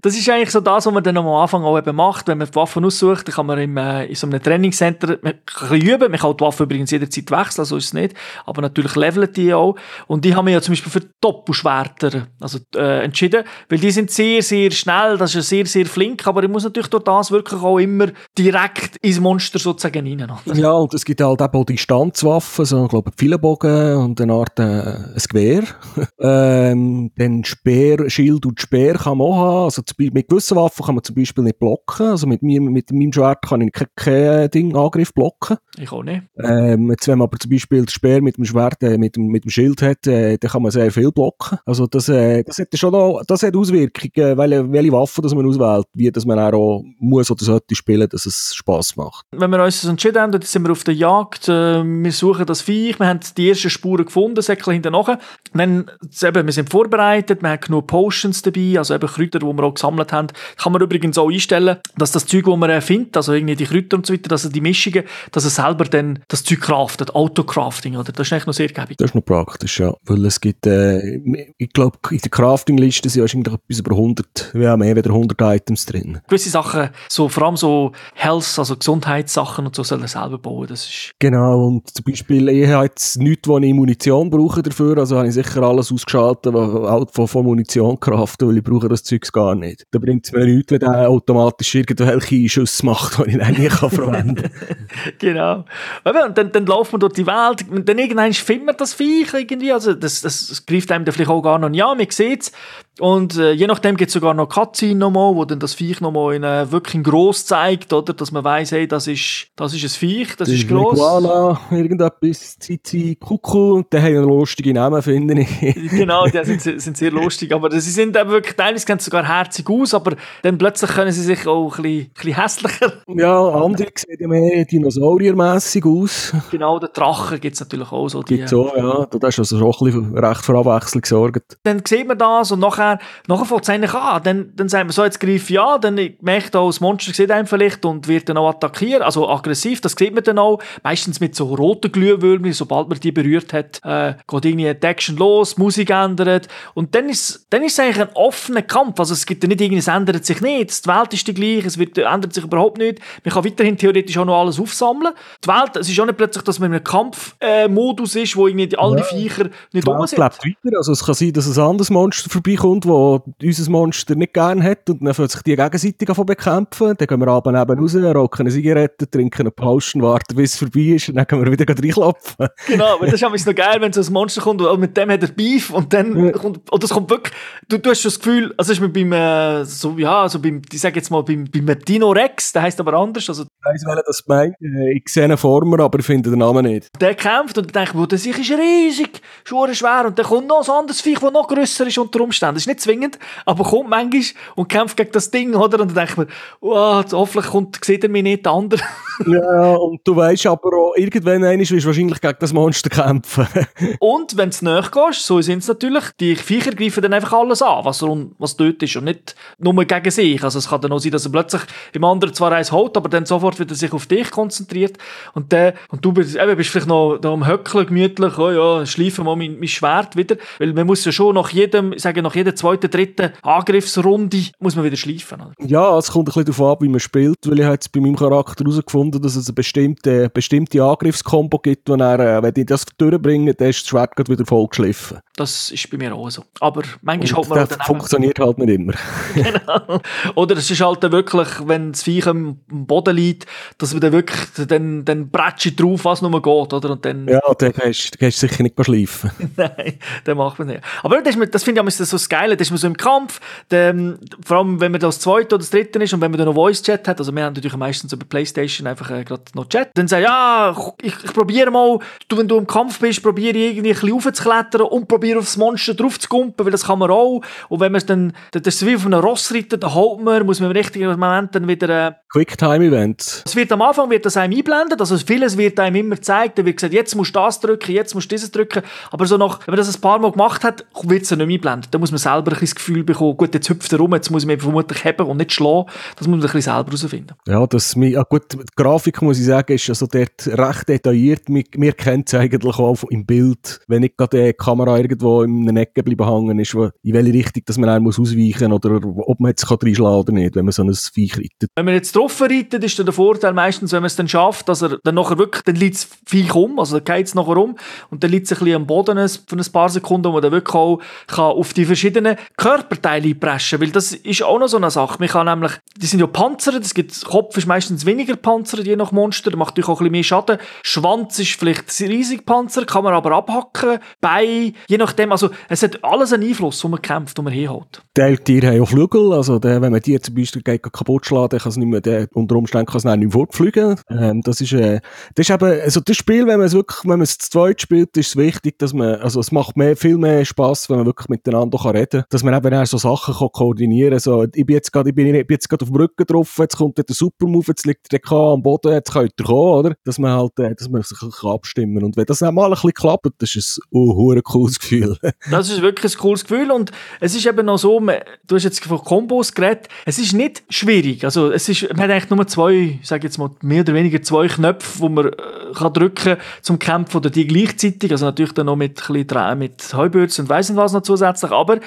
Das ist eigentlich so das, was man dann am Anfang auch eben macht. Wenn man die Waffen aussucht, dann kann man im, äh, in so einem Trainingscenter ein bisschen üben. Man kann die Waffen übrigens jederzeit wechseln, so ist es nicht. Aber natürlich leveln die auch. Und die haben wir ja zum Beispiel für Doppelschwerter also, äh, entschieden, weil die sind sehr, sehr schnell, das ist sehr, sehr flink, aber ich muss natürlich durch das wirklich auch immer direkt ins Monster sozusagen rein. Ja, und es gibt halt auch Distanzwaffen, so, ich glaube, Pfeilenbogen und eine Art äh, ein Gewehr. ähm, dann Speer, Schild und Speer kann man auch haben. Also mit gewissen Waffen kann man zum Beispiel nicht blocken. Also mit, mir, mit meinem Schwert kann ich keinen kein Ding Angriff blocken. Ich auch nicht. Ähm, jetzt, wenn man aber zum Beispiel das Speer mit dem Schwert, äh, mit, dem, mit dem Schild hat, äh, dann kann man sehr viel blocken. Also das, äh, das hat schon noch, das hat Auswirkungen, welche, welche Waffen das man auswählt, wie dass man auch muss oder sollte spielen, dass es Spaß macht. Wenn wir uns entschieden haben, dann sind wir auf der Jagd, äh, wir suchen das Viech, wir haben die ersten Spuren gefunden, Säckchen hinter nachher. Dann, eben, wir sind vorbereitet, wir haben genug Potions dabei, also eben Kräuter, die wir auch gesammelt haben. Kann man übrigens auch einstellen, dass das Zeug, das man findet, also irgendwie die Kräuter und so weiter, dass er die Mischungen, dass er selber dann das Zeug craftet, Autocrafting, oder? Das ist eigentlich noch sehr gäbig. Das ist noch praktisch, ja. Weil es gibt, äh, ich glaube, in der Crafting-Liste sind wahrscheinlich etwas über 100, wir haben mehr als 100 Items drin. Gewisse Sachen, so, vor allem so Health, also Gesundheitssachen und so, soll er selber bauen, das ist... Genau, und zum Beispiel, ich habe jetzt nichts, wo ich Munition brauche dafür, also habe ich sicher alles ausgeschaltet, was von, von Munition craften, weil ich brauche das Zeug gar nicht. Da bringt es mir nichts, wenn der automatisch irgendwelche Schüsse macht, die ich dann nicht verwenden kann. genau. Und dann, dann läuft man durch die Welt, dann irgendwann findet man das Viech irgendwie, also das, das, das greift einem dann vielleicht auch gar noch nicht an, man sieht es. Und äh, je nachdem gibt es sogar noch Cutscene nochmal, wo dann das Viech nochmal in, äh, wirklich gross zeigt, oder? Dass man weiss, hey, das ist, das ist ein Viech, das ist gross. Iguana, irgendetwas, Zizi, Kuku, die haben einen lustigen Namen, finde ich. genau, die sind, sind sehr lustig, aber sie sind eben wirklich, teilweise sehen sogar herzig aus, aber dann plötzlich können sie sich auch ein bisschen, ein bisschen hässlicher. Ja, andere sehen mehr dinosauriermässig aus. Genau, der Drachen gibt es natürlich auch so. Die, Gibt's auch, ja. Da hast du also schon ein bisschen recht für Abwechslung gesorgt. Dann sieht man das und nachher, nachher fängt es eigentlich an. Dann, dann sagt man so, jetzt greife ich an, dann merkt auch, das Monster sieht einen vielleicht und wird dann auch attackieren, also aggressiv, das sieht man dann auch. Meistens mit so roten Glühwürmchen, sobald man die berührt hat, äh, geht irgendwie die Action los, Musik ändert und dann ist, dann ist es eigentlich ein offener Kampf. Also es gibt ja nicht irgendwie, es ändert sich nicht, die Welt ist die gleiche, es wird, ändert sich überhaupt nicht. Man kann weiterhin theoretisch auch noch alles aufsammeln. Die Welt, es ist auch nicht plötzlich, dass man in einem Kampfmodus äh, ist, wo irgendwie alle ja. Viecher nicht rum sind. lebt weiter. Also es kann sein, dass ein anderes Monster vorbeikommt, das unser Monster nicht gerne hat und dann sich die gegenseitig davon bekämpfen. Dann gehen wir abends neben raus, rauchen eine Zigarette, trinken eine Potion, warten, bis es vorbei ist und dann können wir wieder reinklopfen. Genau, aber das ist auch noch geil, wenn so ein Monster kommt und mit dem hat er Beef und dann ja. kommt, und das kommt wirklich, du, du hast schon das Gefühl, also ist mir beim, äh, so, ja, also beim, ich sag jetzt mal, beim, beim Dino Rex, der heißt aber anders, also weiss, welcher das meint. Ich sehe ihn vor mir, aber ich finde den Namen nicht. Der kämpft und denkt, oh, der sich ist riesig, schwer. Und dann kommt noch ein anderes Viech, das noch grösser ist unter Umständen. Das ist nicht zwingend, aber kommt manchmal und kämpft gegen das Ding, oder? Und dann denkt man, oh, hoffentlich kommt, sieht er mich nicht, der andere. ja, und du weißt aber auch, irgendwann ist du wahrscheinlich gegen das Monster kämpfen. und wenn du näher gehst, so sind es natürlich, die Viecher greifen dann einfach alles an, was, was dort ist und nicht nur gegen sich. Also es kann dann auch sein, dass er plötzlich im anderen zwar eins holt, aber dann sofort wieder sich auf dich konzentriert und, der, und du bist, eben, bist vielleicht noch da am Höckeln gemütlich, oh ja, schleife mal mein, mein Schwert wieder, weil man muss ja schon nach jedem, ich sage, nach jeder zweiten, dritten Angriffsrunde muss man wieder schleifen. Oder? Ja, es kommt ein bisschen darauf an, wie man spielt, weil ich jetzt bei meinem Charakter herausgefunden, dass es eine bestimmte, bestimmte Angriffskombo gibt, wo er, äh, wenn ich das durchbringe, dann ist das Schwert wieder voll geschliffen. Das ist bei mir auch so. Aber manchmal hat man das halt funktioniert halt nicht immer. genau. Oder es ist halt wirklich, wenn das Viech am Boden liegt, dass man dann wirklich, dann, dann bretscht drauf, was nur geht, oder? Und dann, ja, dann kannst du sicher nicht schleifen. Nein, dann macht man nicht. Aber das, das finde ich auch so das Geile, das ist man so im Kampf, dann, vor allem wenn man das zweite oder das dritte ist und wenn man dann noch Voice-Chat hat, also wir haben natürlich meistens über Playstation einfach äh, gerade noch Chat, dann sagt ja, ich, ich probiere mal, du, wenn du im Kampf bist, probiere irgendwie ein bisschen aufzuklettern und probiere aufs Monster drauf zu kumpen, weil das kann man auch. Und wenn man es dann, das ist wie auf einem Ross reiten, dann holt man, muss man im richtigen Moment dann wieder... Äh, Quicktime-Events. Es wird am Anfang wird das einem einblendet, also vieles wird einem immer gezeigt, da wird gesagt, jetzt musst du das drücken, jetzt musst du dieses drücken, aber so nach, wenn man das ein paar Mal gemacht hat, wird es nicht mehr einblendet. Da muss man selber ein das Gefühl bekommen, gut, jetzt hüpft er rum, jetzt muss man vermutlich heben und nicht schlagen. Das muss man ein bisschen selber herausfinden. Ja, das, ja gut, die Grafik muss ich sagen, ist also dort recht detailliert. Wir, kennen es eigentlich auch im Bild, wenn nicht gerade die Kamera irgendwo in einer Ecke bleiben hängen ist, wo, in welche Richtung dass man einen muss ausweichen muss oder ob man jetzt reinschlagen kann oder nicht, wenn man so ein Viech reitet. Wenn man jetzt drauf reitet, ist der Vorteil meistens, wenn man es dann schafft, dass er dann nachher wirklich, dann liegt das Viech um, also dann geht es nachher um und dann liegt es ein bisschen am Boden für ein paar Sekunden, wo man dann wirklich auch kann auf die verschiedenen Körperteile preschen, weil das ist auch noch so eine Sache. Man kann nämlich, die sind ja Panzer, das gibt, Kopf ist meistens weniger Panzer, je nach Monster, macht natürlich auch ein bisschen mehr Schaden. Schwanz ist vielleicht ein riesiger Panzer, kann man aber abhacken. Bein, je nachdem, also es hat alles einen Einfluss, wo man kämpft, wo man hinholt. Die Tiere haben auch Flügel, also der, wenn man die zum Beispiel kaputt schlägt, kann es nicht mehr, der, unter Umständen kann es nicht mehr fortfliegen. Ähm, das ist, äh, das ist eben, also das Spiel, wenn man es wirklich, wenn man es zu zweit spielt, ist es wichtig, dass man, also es macht mehr, viel mehr Spass, wenn man wirklich miteinander kann reden kann, dass man eben auch so Sachen kann koordinieren kann. So, ich bin jetzt gerade, ich bin jetzt gerade auf dem Rücken drauf, jetzt kommt der Supermove, jetzt liegt der K Boden, jetzt könnt ihr kommen, oder? Dass man halt, äh, dass man sich abstimmen kann. Und wenn das einmal ein bisschen klappt, das ist ein oh, cooles Gefühl. das ist wirklich ein cooles Gefühl und es ist eben noch so, du hast jetzt von Kombos geredet, es ist nicht schwierig. Also es ist, man hat eigentlich nur zwei, ich sage jetzt mal, mehr oder weniger zwei Knöpfe, wo man äh, kann drücken zum Kämpfen oder die gleichzeitig. Also natürlich dann noch mit, mit Heubürz und weiss nicht was noch zusätzlich, aber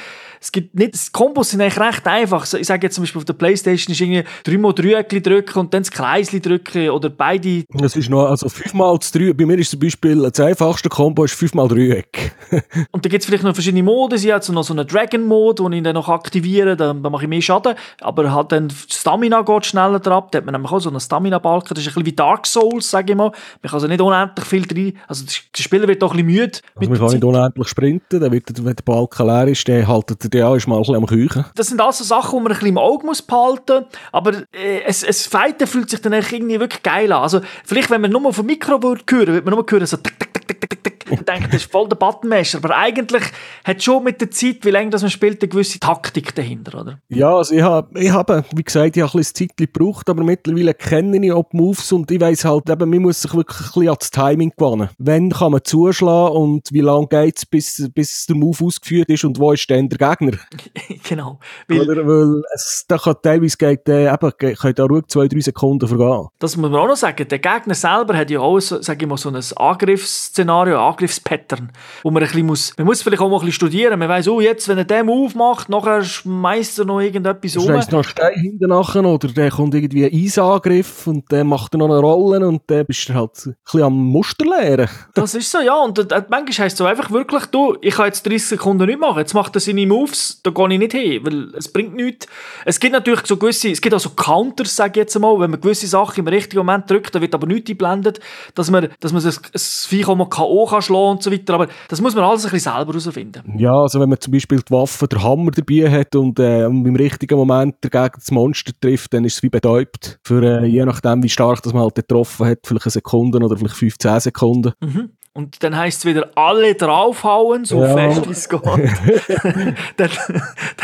es gibt nicht, die Kombos sind eigentlich recht einfach. Ich sage jetzt zum Beispiel auf der Playstation ist irgendwie dreimal Dreieckli drücken und dann das Kreisli drücken drücke oder beide. Das ist noch, also fünfmal zu drei, bei mir ist zum Beispiel das einfachste Combo ist fünfmal Dreieck. und da gibt es vielleicht noch verschiedene Modi. Sie hat so noch so einen Dragon-Mode, den ich dann noch aktiviere, dann, dann mache ich mehr Schaden. Aber halt dann Stamina geht schneller drauf. Da hat man nämlich auch so einen Stamina-Balken. Das ist ein bisschen wie Dark Souls, sage ich mal. Man also nicht unendlich viel drin. Also der Spieler wird doch ein bisschen müde. Also man kann nicht unendlich sprinten, dann wird, wenn der Balken leer ist, dann haltet er ja ist mal ein bisschen am Küchen. Das sind also Sachen, die man ein bisschen im Auge muss behalten muss. Aber äh, es, es Fighten fühlt sich dann irgendwie wirklich geil an. Also vielleicht, wenn man nur dem Mikro würde hören, würde man nur hören, so tick, tick, tick, tick, tick, tick. Ich denke, das ist voll der Buttonmesser. Aber eigentlich hat schon mit der Zeit, wie lange das man spielt, eine gewisse Taktik dahinter, oder? Ja, also ich habe, ich habe wie gesagt, ich habe ein bisschen Zeit gebraucht, aber mittlerweile kenne ich auch die Moves und ich weiss halt eben, man muss sich wirklich ein bisschen ans Timing gewöhnen. Wann kann man zuschlagen und wie lange geht es, bis, bis der Move ausgeführt ist und wo ist dann der Gegner? genau. Weil, Oder, weil es da kann teilweise geht, äh, eben, können da ruhig zwei, drei Sekunden vergehen. Das muss man auch noch sagen. Der Gegner selber hat ja auch, so, sag ich mal, so ein Angriffsszenario, Angriffspattern, wo man ein bisschen muss, man muss vielleicht auch mal ein bisschen studieren. Man weiss, oh, jetzt, wenn er den Move macht, nachher schmeißt er noch irgendetwas um. Schmeißt noch Stein hinten nachher, oder der kommt irgendwie ein Eisangriff und der macht dann noch eine Rolle und dann bist du halt ein bisschen am Muster lernen. Das ist so, ja. Und äh, manchmal heisst es so einfach wirklich, du, ich kann jetzt 30 Sekunden nicht machen, jetzt macht er seine Moves, da gehe ich nicht hin, weil es bringt nichts. Es gibt natürlich so gewisse, es gibt auch so Counters, sage ich jetzt mal, wenn man gewisse Sachen im richtigen Moment drückt, da wird aber nichts eingeblendet, dass man, dass man das, das Viech auch mal K.O. kann schlagen und so weiter, aber das muss man alles ein bisschen selber herausfinden. Ja, also wenn man zum Beispiel die Waffe, der Hammer dabei hat und äh, im richtigen Moment dagegen das Monster trifft, dann ist es wie betäubt. Für, äh, je nachdem, wie stark das man halt getroffen hat, vielleicht eine Sekunde oder vielleicht 15 Sekunden. Mhm. Und dann heisst es wieder, alle draufhauen, so ja. fest wie es geht. dann,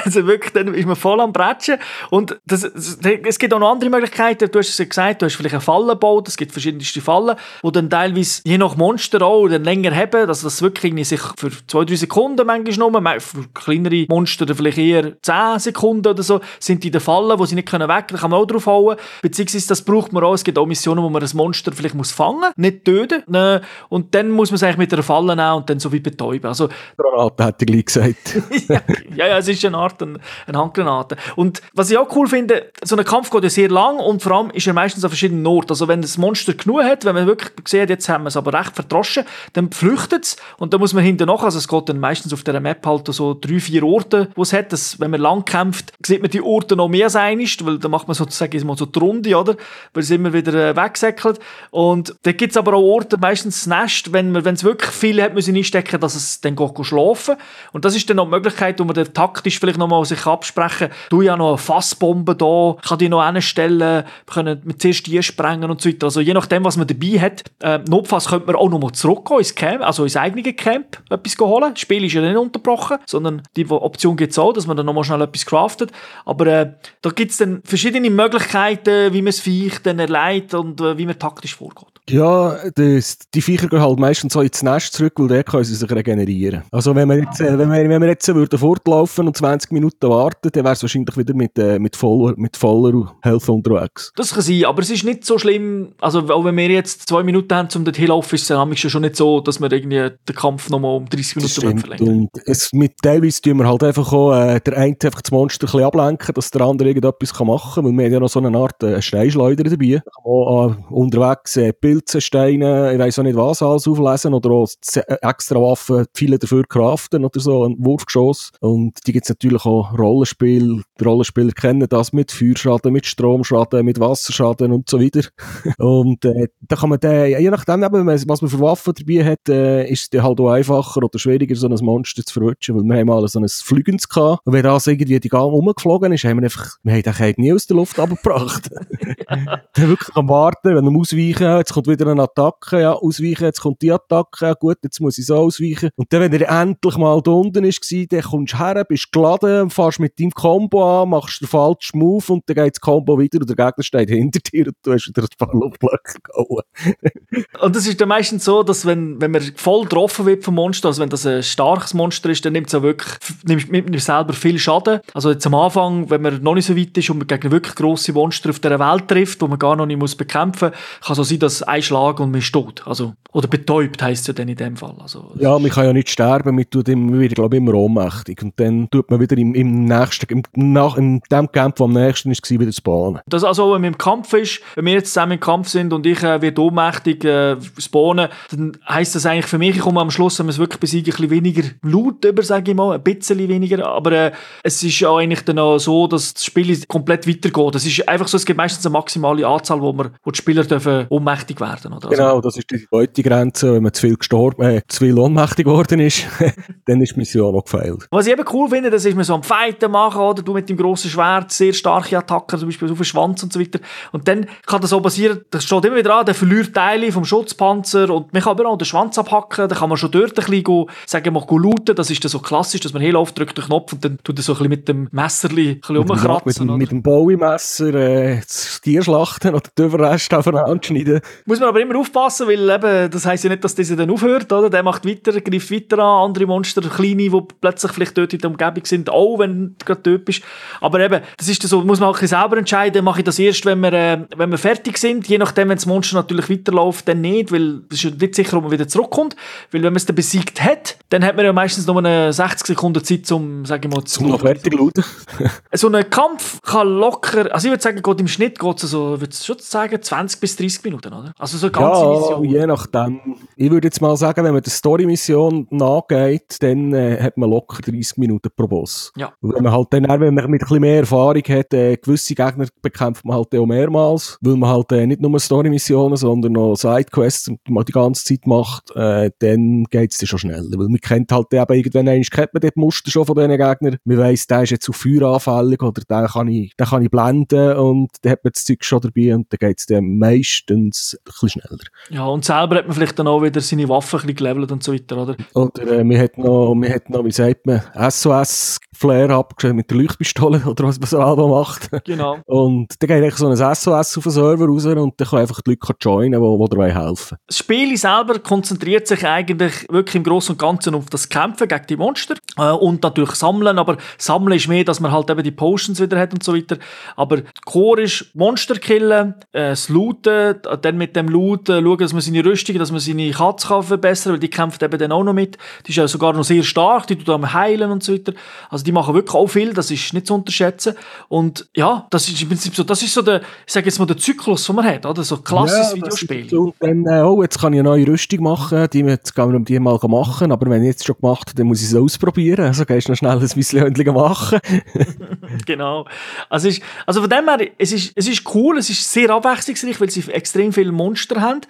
dann, wirklich, dann ist man voll am Bretschen. Und das, es gibt auch noch andere Möglichkeiten. Du hast es ja gesagt, du hast vielleicht eine Falle gebaut, es gibt verschiedenste Fallen, die dann teilweise je nach Monster auch dann länger haben, dass das wirklich sich für zwei, drei Sekunden manchmal nur, für kleinere Monster vielleicht eher zehn Sekunden oder so, sind die in der Falle, wo sie nicht können weg, da kann man auch drauf hauen. Beziehungsweise das braucht man auch, es gibt auch Missionen, wo man das Monster vielleicht muss fangen, nicht töten. Ne? Und dann muss man es eigentlich mit einer Falle nehmen und dann so wie betäuben. Also, Granate, hätte ich gleich gesagt. ja, ja, es ist eine Art eine, eine Handgranate. Und was ich auch cool finde, so ein Kampf geht ja sehr lang und vor allem ist er meistens an verschiedenen Orten. Also wenn das Monster genug hat, wenn man wirklich sieht, jetzt haben wir es aber recht verdroschen, dann flüchtet es und dann muss man hinten noch, also es geht dann meistens auf der Map halt so drei, vier Orte, wo es hat. Dass, wenn man lang kämpft, sieht man die Orte noch mehr sein ist, weil dann macht man sozusagen mal so die Runde, oder? Weil es immer wieder äh, wegsäckelt. Und da gibt es aber auch Orte, meistens das Nest, wenn wenn es wirklich viel hat müssen einstecken, dass es dann geht schlafen. Und das ist dann noch die Möglichkeit, wo man dann taktisch vielleicht noch mal sich absprechen, du ja noch eine Fassbombe da, kann die noch hinstellen, können mit zuerst die sprengen und so weiter. Also je nachdem, was man dabei hat, äh, notfalls könnte man auch noch mal zurückgehen ins Camp, also ins eigene Camp etwas holen. Das Spiel ist ja nicht unterbrochen, sondern die Option gibt es auch, dass man dann noch mal schnell etwas craftet. Aber äh, da gibt es dann verschiedene Möglichkeiten, wie man es Viech dann erleidet und äh, wie man taktisch vorgeht. Ja, das, die Viecher gehen halt meistens so ins Nest zurück, weil dort können sie sich regenerieren. Also wenn wir jetzt, äh, wenn wir, wenn wir jetzt würden fortlaufen und 20 Minuten warten, dann wäre es wahrscheinlich wieder mit, äh, mit, voller, mit voller Health unterwegs. Das kann sein, aber es ist nicht so schlimm, also auch wenn wir jetzt zwei Minuten haben, um dorthin laufen, ist es schon nicht so, dass wir irgendwie den Kampf nochmal um 30 Minuten verlängern. Und es, mit teilweise tun wir halt einfach auch, äh, der eine einfach das Monster ein bisschen ablenken, dass der andere irgendetwas machen kann, weil wir haben ja noch so eine Art äh, Steinschleuder dabei. Kann auch äh, unterwegs äh, Pilzensteine, ich weiß auch nicht was alles auflesen oder auch extra Waffen, viele dafür craften oder so, ein Wurfgeschoss. Und die gibt es natürlich auch Rollenspiel. Die Rollenspieler kennen das mit Feuerschaden, mit Stromschaden, mit Wasserschaden und so weiter. und äh, da kann man dann, je nachdem, eben, was man für Waffen dabei hat, äh, ist es halt auch einfacher oder schwieriger, so ein Monster zu verwutschen, weil wir haben mal so ein Flügens gehabt. Und wenn das irgendwie die Gang rumgeflogen ist, haben wir einfach, wir haben den nie aus der Luft abgebracht. wirklich am Warten, wenn er ausweichen, jetzt kommt wieder eine Attacke, ja, ausweichen, jetzt kommt die Attacke, ja gut, jetzt muss ich so ausweichen. Und dann, wenn er endlich mal da unten ist, dann kommst du her, bist geladen, fährst mit deinem Combo an, machst den falschen Move und dann geht das Combo wieder und der Gegner steht hinter dir und du hast wieder ein paar Luftblöcke gehauen. und das ist dann meistens so, dass wenn, wenn man voll getroffen wird vom Monster, also wenn das ein starkes Monster ist, dann nimmt es ja wirklich, nimmt man selber viel Schaden. Also jetzt am Anfang, wenn man noch nicht so weit ist und man gegen wirklich grosse Monster auf dieser Welt trifft, wo man gar noch nicht muss bekämpfen muss, kann so sein, dass ein Schlag und man ist tot. Also, oder betäubt heisst es ja dann in dem Fall. Also, Ja, man kann ja nicht sterben, man tut immer wieder, glaube ich, immer ohnmächtig. Und dann tut man wieder im, im nächsten, im, nach, in dem Camp, wo am nächsten war, wieder spawnen. Das also, wenn man im Kampf ist, wenn wir jetzt zusammen im Kampf sind und ich äh, werde ohnmächtig äh, spawnen, dann heisst das eigentlich für mich, ich komme am Schluss, wenn wir es wirklich besiegen, ein bisschen weniger Loot über, sage ich mal, ein bisschen weniger, aber äh, es ist ja eigentlich dann auch so, dass das Spiel komplett weitergeht. Es ist einfach so, es gibt meistens eine maximale Anzahl, wo, man, wo die Spieler dürfen ohnmächtig werden. Oder? Also, Genau, das ist die zweite Grenze. Wenn man zu viel gestorben, äh, zu viel ohnmächtig geworden ist, dann ist die Mission noch gefailt. Was ich eben cool finde, das ist man so am Fighten machen, oder du mit dem grossen Schwert, sehr starke Attacken, zum Beispiel auf den Schwanz und so weiter. Und dann kann das auch passieren, das steht immer wieder an, der verliert Teile vom Schutzpanzer und man kann aber auch den Schwanz abhacken, dann kann man schon dort ein bisschen, go, sagen wir mal, looten, das ist dann so klassisch, dass man hinläuft, drückt den Knopf und dann tut er so ein bisschen mit dem Messerli ein bisschen Mit dem, rumkratzen. oder? mit dem Bowie-Messer äh, das Tier schlachten oder die Überreste aufeinander schneiden. Muss man aber immer aufpassen, weil eben, das heisst ja nicht, dass dieser dann aufhört, oder? Der macht weiter, greift weiter an, andere Monster, kleine, die plötzlich vielleicht dort in der Umgebung sind, auch wenn du gerade dort bist. Aber eben, das ist so, muss man auch ein bisschen selber entscheiden, mache ich das erst, wenn wir, äh, wenn wir fertig sind, je nachdem, wenn das Monster natürlich weiterläuft, dann nicht, weil es ist nicht sicher, ob man wieder zurückkommt, weil wenn man es dann besiegt hat, dann hat man ja meistens nur eine 60 Sekunden Zeit, um, sage ich mal, Zum noch fertig schauen. so ein Kampf kann locker, also ich würde sagen, geht im Schnitt geht es so, würde schon sagen, 20 bis 30 Minuten, oder? Also so eine ganze Ja, Mission. je nachdem. Ich würde jetzt mal sagen, wenn man der Story-Mission nachgeht, dann äh, hat man locker 30 Minuten pro Boss. Ja. Und wenn man halt dann, auch, wenn man mit ein bisschen mehr Erfahrung hat, äh, gewisse Gegner bekämpft man halt auch mehrmals, weil man halt äh, nicht nur Story-Missionen, sondern noch Sidequests die ganze Zeit macht, äh, dann geht es dann schon schneller. Weil man kennt halt eben irgendwann einmal, kennt man die Muster schon von diesen Gegnern. Man weiss, der ist jetzt auf Feuer anfällig oder den kann ich, den kann ich blenden und dann hat man das Zeug schon dabei und dann geht es dann meistens bisschen schneller. Ja, und selber hat man vielleicht dann auch wieder seine Waffen ein bisschen gelevelt und so weiter, oder? Oder äh, wir hat noch, wir hat noch, wie sagt man, SOS-Flare abgeschrieben mit der Leuchtpistole oder was man selber macht. Genau. Und dann geht eigentlich so ein SOS auf den Server raus und dann können einfach die Leute joinen, die, die dabei helfen. Das Spiel selber konzentriert sich eigentlich wirklich im Großen und Ganzen auf das Kämpfen gegen die Monster äh, und natürlich Sammeln, aber Sammeln ist mehr, dass man halt eben die Potions wieder hat und so weiter. Aber Core ist Monster killen, äh, das Looten, dann mit dem Loot äh, schauen, dass man seine Rüstung, dass man seine Katze kann verbessern, weil die kämpft eben dann auch noch mit. Die ist ja sogar noch sehr stark, die tut am heilen und so weiter. Also die machen wirklich auch viel, das ist nicht zu unterschätzen. Und ja, das ist im Prinzip so, das ist so der, ich sage jetzt mal der Zyklus, den man hat, oder? So ein klassisches das Videospiel. Und dann, äh, oh, jetzt kann ich eine neue Rüstung machen, die, jetzt gehen wir um die mal machen, aber wenn ich jetzt schon gemacht habe, dann muss ich es ausprobieren. Also gehst du noch schnell ein bisschen machen. genau. Also, ist, also von dem her, es ist, es ist cool, es ist sehr abwechslungsreich, weil sie extrem viele Monster haben.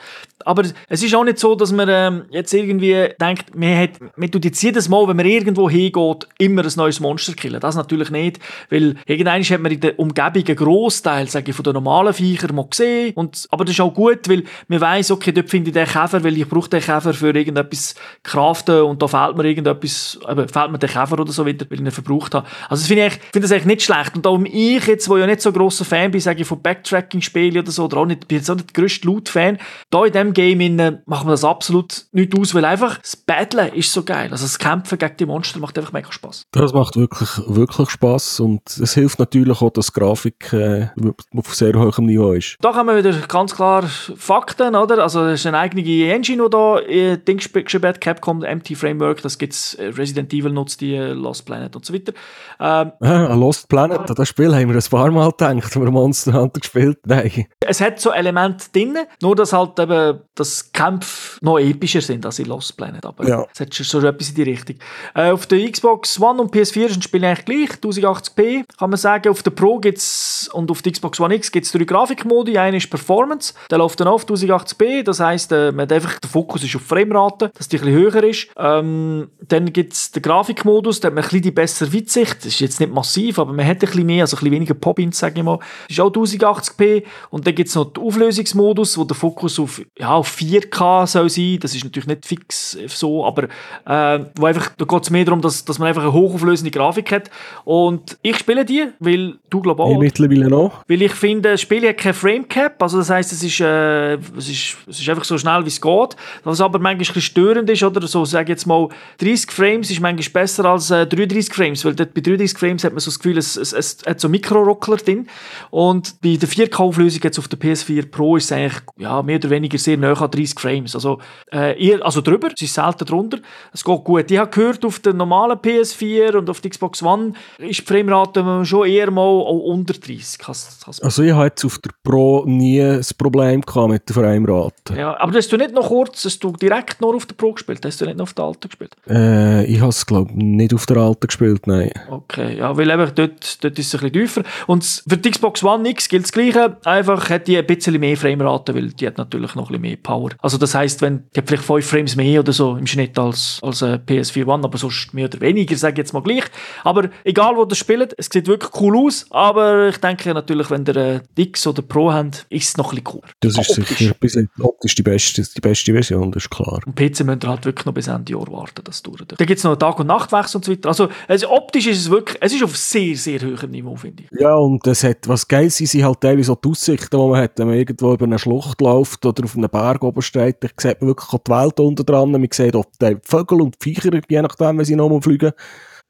Aber es ist auch nicht so, dass man ähm, jetzt irgendwie denkt, man, hat, man tut jetzt jedes Mal, wenn man irgendwo hingeht, immer ein neues Monster killen. Das natürlich nicht, weil irgendwann hat man in der Umgebung einen Grossteil, sage ich, von den normalen Viechern mal gesehen. Und, aber das ist auch gut, weil man weiss, okay, dort finde ich den Käfer, weil ich brauche den Käfer für irgendetwas craften und da fehlt mir irgendetwas, eben, fehlt mir der Käfer oder so wieder, weil ich ihn verbraucht habe. Also finde ich, finde das eigentlich nicht schlecht. Und auch ich jetzt, wo ja nicht so grosser Fan bin, sage ich, von Backtracking-Spielen oder so, oder auch nicht, bin jetzt auch nicht der grösste Loot-Fan, da in diesem Game innen macht man das absolut nicht aus, weil einfach das Battlen ist so geil. Also das Kämpfen gegen die Monster macht einfach mega Spaß. Das macht wirklich, wirklich Spass und es hilft natürlich auch, dass die Grafik äh, auf sehr hohem Niveau ist. Da haben wir wieder ganz klar Fakten, oder? Also es ist eine eigene Engine, die da äh, Ding geschrieben hat, Capcom, MT Framework, das gibt's, äh, Resident Evil nutzt die, äh, Lost Planet und so weiter. Ähm, Ah, Lost Planet, an das Spiel haben wir ein paar Mal gedacht, als wir Monster Hunter gespielt haben. es hat so Elemente drin, nur dass halt eben das Kämpfe noch epischer sind als in Lost Planet. Aber Ja. es hat schon etwas in die Richtung. Äh, auf der Xbox One und PS4 ist ein Spiel eigentlich gleich, 1080p kann man sagen. Auf der Pro gibt's und auf der Xbox One X gibt es drei Grafikmodi. Einer ist Performance, der läuft dann auf 1080p, das heisst, äh, man hat einfach, der Fokus ist auf Framerate, dass die ein bisschen höher ist. Ähm, dann gibt es den Grafikmodus, da hat man ein bisschen die bessere Weitsicht. Das ist jetzt nicht massiv, aber man hat ein bisschen mehr, also ein bisschen weniger Pop-ins, sage ich mal. Das ist auch 1080p. Und dann gibt es noch den Auflösungsmodus, wo der Fokus auf, ja, auf 4K soll sein. Das ist natürlich nicht fix so, aber äh, wo einfach, da geht es mehr darum, dass, dass man einfach eine hochauflösende Grafik hat. Und ich spiele die, weil du glaubst Ich auch, mittlerweile noch. weil ich finde, das Spiel hat kein Framecap, also das heisst, es ist, äh, es, ist, es ist einfach so schnell, wie es geht. Was aber manchmal ein bisschen störend ist, oder so, sage ich jetzt mal, 30 Frames ist manchmal besser als äh, 33 Frames, weil dort bei 33 Frames hat man so das Gefühl, es, es, es hat so Mikroruckler drin. Und bei der 4K-Auflösung jetzt auf der PS4 Pro ist es eigentlich ja, mehr oder weniger sehr nah an 30 Frames. Also äh, eher, also drüber, es ist selten drunter. Es geht gut. Ich habe gehört, auf der normalen PS4 und auf der Xbox One ist die Framerate schon eher mal auch unter 30. Kann's, kann's Also ich habe jetzt auf der Pro nie ein Problem gehabt mit der Framerate. ja, aber hast du nicht noch kurz, hast du direkt nur auf der Pro gespielt? Hast du nicht noch auf der alten gespielt? Äh, ich habe es, glaube ich, nicht auf der alten gespielt, nein. Okay, ja, weil eben dort, dort ist es ein bisschen tiefer. Und für die Xbox One X gilt das Gleiche, einfach hat die ein bisschen mehr Framerate, weil die hat natürlich noch ein bisschen mehr Power. Also das heisst, wenn, die hat vielleicht 5 Frames mehr oder so im Schnitt als, als äh, PS4 One, aber sonst mehr oder weniger, sage ich jetzt mal gleich. Aber egal, wo das spielt, es sieht wirklich cool aus, aber ich denke natürlich, wenn ihr äh, X oder Pro habt, ist es noch ein bisschen cooler. Das ist Optisch. sicher bis jetzt optisch die beste, die beste Version, das ist klar. Und PC müsst ihr halt wirklich noch bis Ende Jahr warten, dass es dauert. Da gibt es noch Tag- und Nachtwechsel und so weiter. Also, also optisch ist es wirklich, es ist auf sehr, sehr hohem Niveau, finde ich. Ja, und das hat, was geil sind, sind halt teilweise so die Aussichten, die man hat, wenn man irgendwo über eine Schlucht läuft oder auf einem Berg oben steht, da sieht man wirklich die Welt unten dran, man sieht auch die Vögel und die Viecher, je nachdem, wenn sie nochmal fliegen,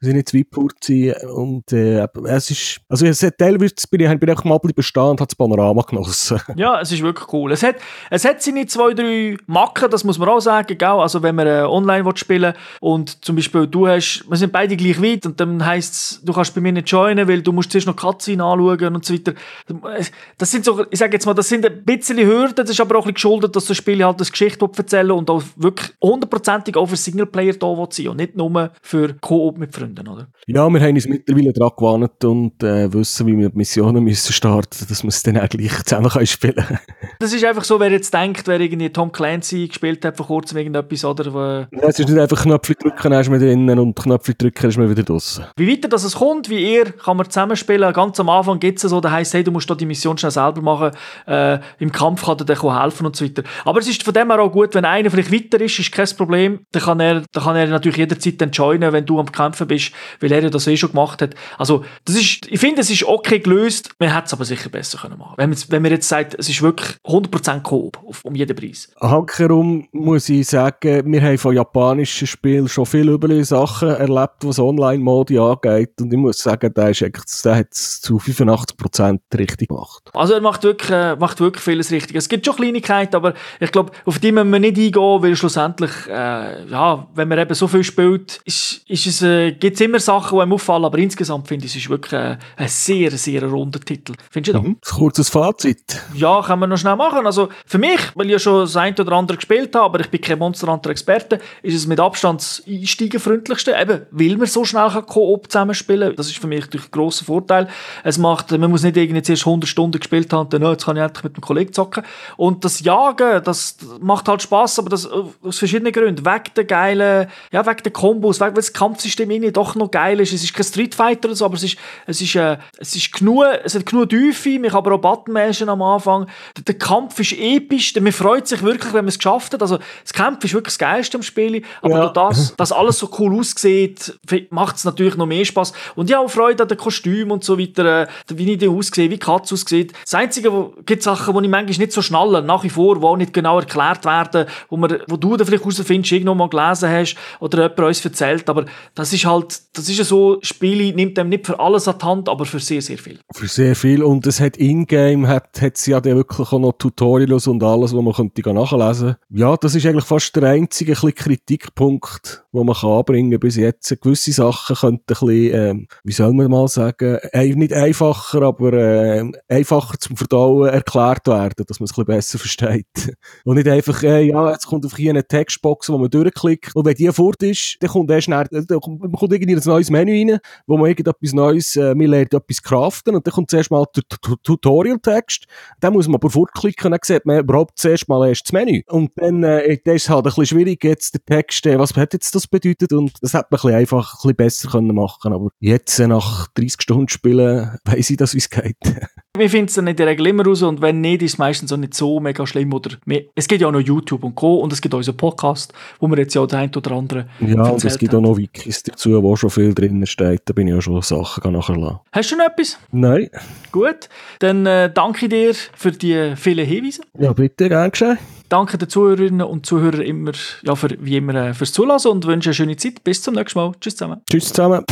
sie nicht zu weit gebaut sind. Und äh, es ist, also es hat teilweise bin ich, bin ich einfach mal stehen und habe das Panorama genossen. Ja, es ist wirklich cool. Es hat, es hat seine zwei, drei Macken, das muss man auch sagen, gell? Also, wenn man äh, online spielen und zum Beispiel du hast, wir sind beide gleich weit und dann heisst es, du kannst bei mir nicht joinen, weil du musst zuerst noch Cutscene anschauen und so weiter. Das sind so, ich sage jetzt mal, das sind ein bisschen Hürden, das ist aber auch ein bisschen geschuldet, dass das Spiel halt das Geschichte erzählen und auch wirklich hundertprozentig auch für Singleplayer da sein und nicht nur für Koop mit Freunden, oder? Ja, wir haben uns mittlerweile daran gewandt und äh, wissen, wie wir die Missionen müssen starten, dass wir es dann auch gleich zusammen können spielen können. Das ist einfach so, wer jetzt denkt, wer irgendwie Tom Clancy gespielt hat vor kurzem irgendetwas, oder? wo- Ja, es ist nicht einfach Knöpfe drücken, dann ist man drinnen und Knöpfe drücken, ist man wieder draußen. Wie weiter das es kommt, wie ihr, kann man zusammenspielen. Ganz am Anfang gibt es so, da heisst, hey, du musst da die Mission schnell selber machen. Äh, Im Kampf kann dir der helfen und so weiter. Aber es ist von dem her auch gut, wenn einer vielleicht weiter ist, ist kein Problem. Dann kann er, dann kann er natürlich jederzeit dann joinen, wenn du am Kämpfen bist, weil er ja das eh schon gemacht hat. Also, das ist, ich finde, es ist okay gelöst. Man hätte es aber sicher besser können machen wenn man, jetzt- wenn man jetzt sagt, es ist wirklich 100% Coop, auf- um jeden Preis. Hankerum muss ich sagen, wir haben von japanischen Spielen schon viele üble Sachen erlebt, was Online-Modi angeht. Und ich muss sagen, der, ist der hat es zu 85% richtig gemacht. Also er macht wirklich, äh, macht wirklich vieles richtig. Es gibt schon Kleinigkeiten, aber ich glaube, auf die müssen wir nicht eingehen, weil schlussendlich, äh, ja, wenn man eben so viel spielt, ist, ist es, äh, gibt es immer Sachen, die einem auffallen, aber insgesamt finde ich, es ist wirklich äh, ein sehr, sehr runder Titel. Findest du das? Ein kurzes Fazit. Ja, kann man noch schnell machen. Also für mich, weil ich ja schon das eine oder andere gespielt habe, aber ich bin kein Monster Hunter Experte, ist es mit Abstand das einsteigerfreundlichste, eben, weil man so schnell kann Koop zusammenspielen Das ist für mich natürlich ein grosser Vorteil. Es macht, man muss nicht irgendwie zuerst 100 Stunden gespielt haben und dann, oh, jetzt kann ich endlich mit einem Kollegen zocken. Und das Jagen, das macht halt Spaß, aber das aus verschiedenen Gründen. Wegen der geilen, ja, wegen der Kombos, wegen weil das Kampfsystem irgendwie doch noch geil ist. Es ist kein Street Fighter oder so, aber es ist, es ist, äh, es ist genug, es hat genug Tiefe, man kann aber auch Button mashen am Anfang. Der, der Kampf ist episch, man freut sich wirklich, wenn man es geschafft hat. Also, das Kampf ist wirklich das Geilste am Spiel, aber Ja. das, dass alles so cool aussieht, macht es natürlich noch mehr Spaß. Und ich habe auch Freude an den Kostümen und so weiter, äh, wie die aussehe, wie die Katze aussieht. Das Einzige, wo, gibt Sachen, die ich manchmal nicht so schnalle, nach wie vor, die auch nicht genau erklärt werden, wo, man, wo du dann vielleicht herausfindest, irgendwo mal gelesen hast oder jemand uns erzählt, aber das ist halt, das ist ja so, Spiele nimmt einem nicht für alles an die Hand, aber für sehr, sehr viel. Für sehr viel. Und es hat in-game, hat, hat es ja dann wirklich auch noch Tutorials und alles, was man könnte nachlesen Ja, das ist eigentlich fast der einzige Kritikpunkt, den man kann anbringen bis jetzt. Gewisse Sachen könnten ein bisschen, ähm, wie soll man mal sagen, nicht einfacher, aber äh, einfacher zum Verdauen erklärt werden, dass man es ein bisschen besser versteht. Und nicht einfach, äh, ja, jetzt kommt auf hier eine Textbox, wo man durchklickt. Und wenn die fort ist, dann kommt erst nach, dann kommt, kommt irgendwie in ein neues Menü rein, wo man irgendetwas Neues, äh, man lernt etwas craften und dann kommt zuerst mal der Tu- Tutorial-Text. Dann muss man aber fortklicken und dann sieht man überhaupt zuerst mal erst das Menü. Und dann, äh, dann ist es halt ein bisschen schwierig, jetzt der Text, äh, was hat jetzt das bedeutet? Und das hätte man ein bisschen einfach, ein bisschen besser können machen Aber jetzt, äh, nach 30 Stunden spielen, weiss ich, dass es geht. Wir finden es dann in der Regel immer raus und wenn nicht, ist es meistens auch nicht so mega schlimm. Oder mehr. Es gibt ja auch noch YouTube und Co. und es gibt unseren Podcast, wo wir jetzt ja den einen oder anderen Ja, und es gibt haben. auch noch Wikis dazu, wo schon viel drin steht. Da bin ich auch schon Sachen nachher Hast du noch etwas? Nein. Gut, dann äh, danke dir für die vielen Hinweise. Ja, bitte, gern geschehen. Danke den Zuhörerinnen und Zuhörern immer, ja, für, wie immer äh, fürs Zulassen und wünsche eine schöne Zeit. Bis zum nächsten Mal. Tschüss zusammen. Tschüss zusammen.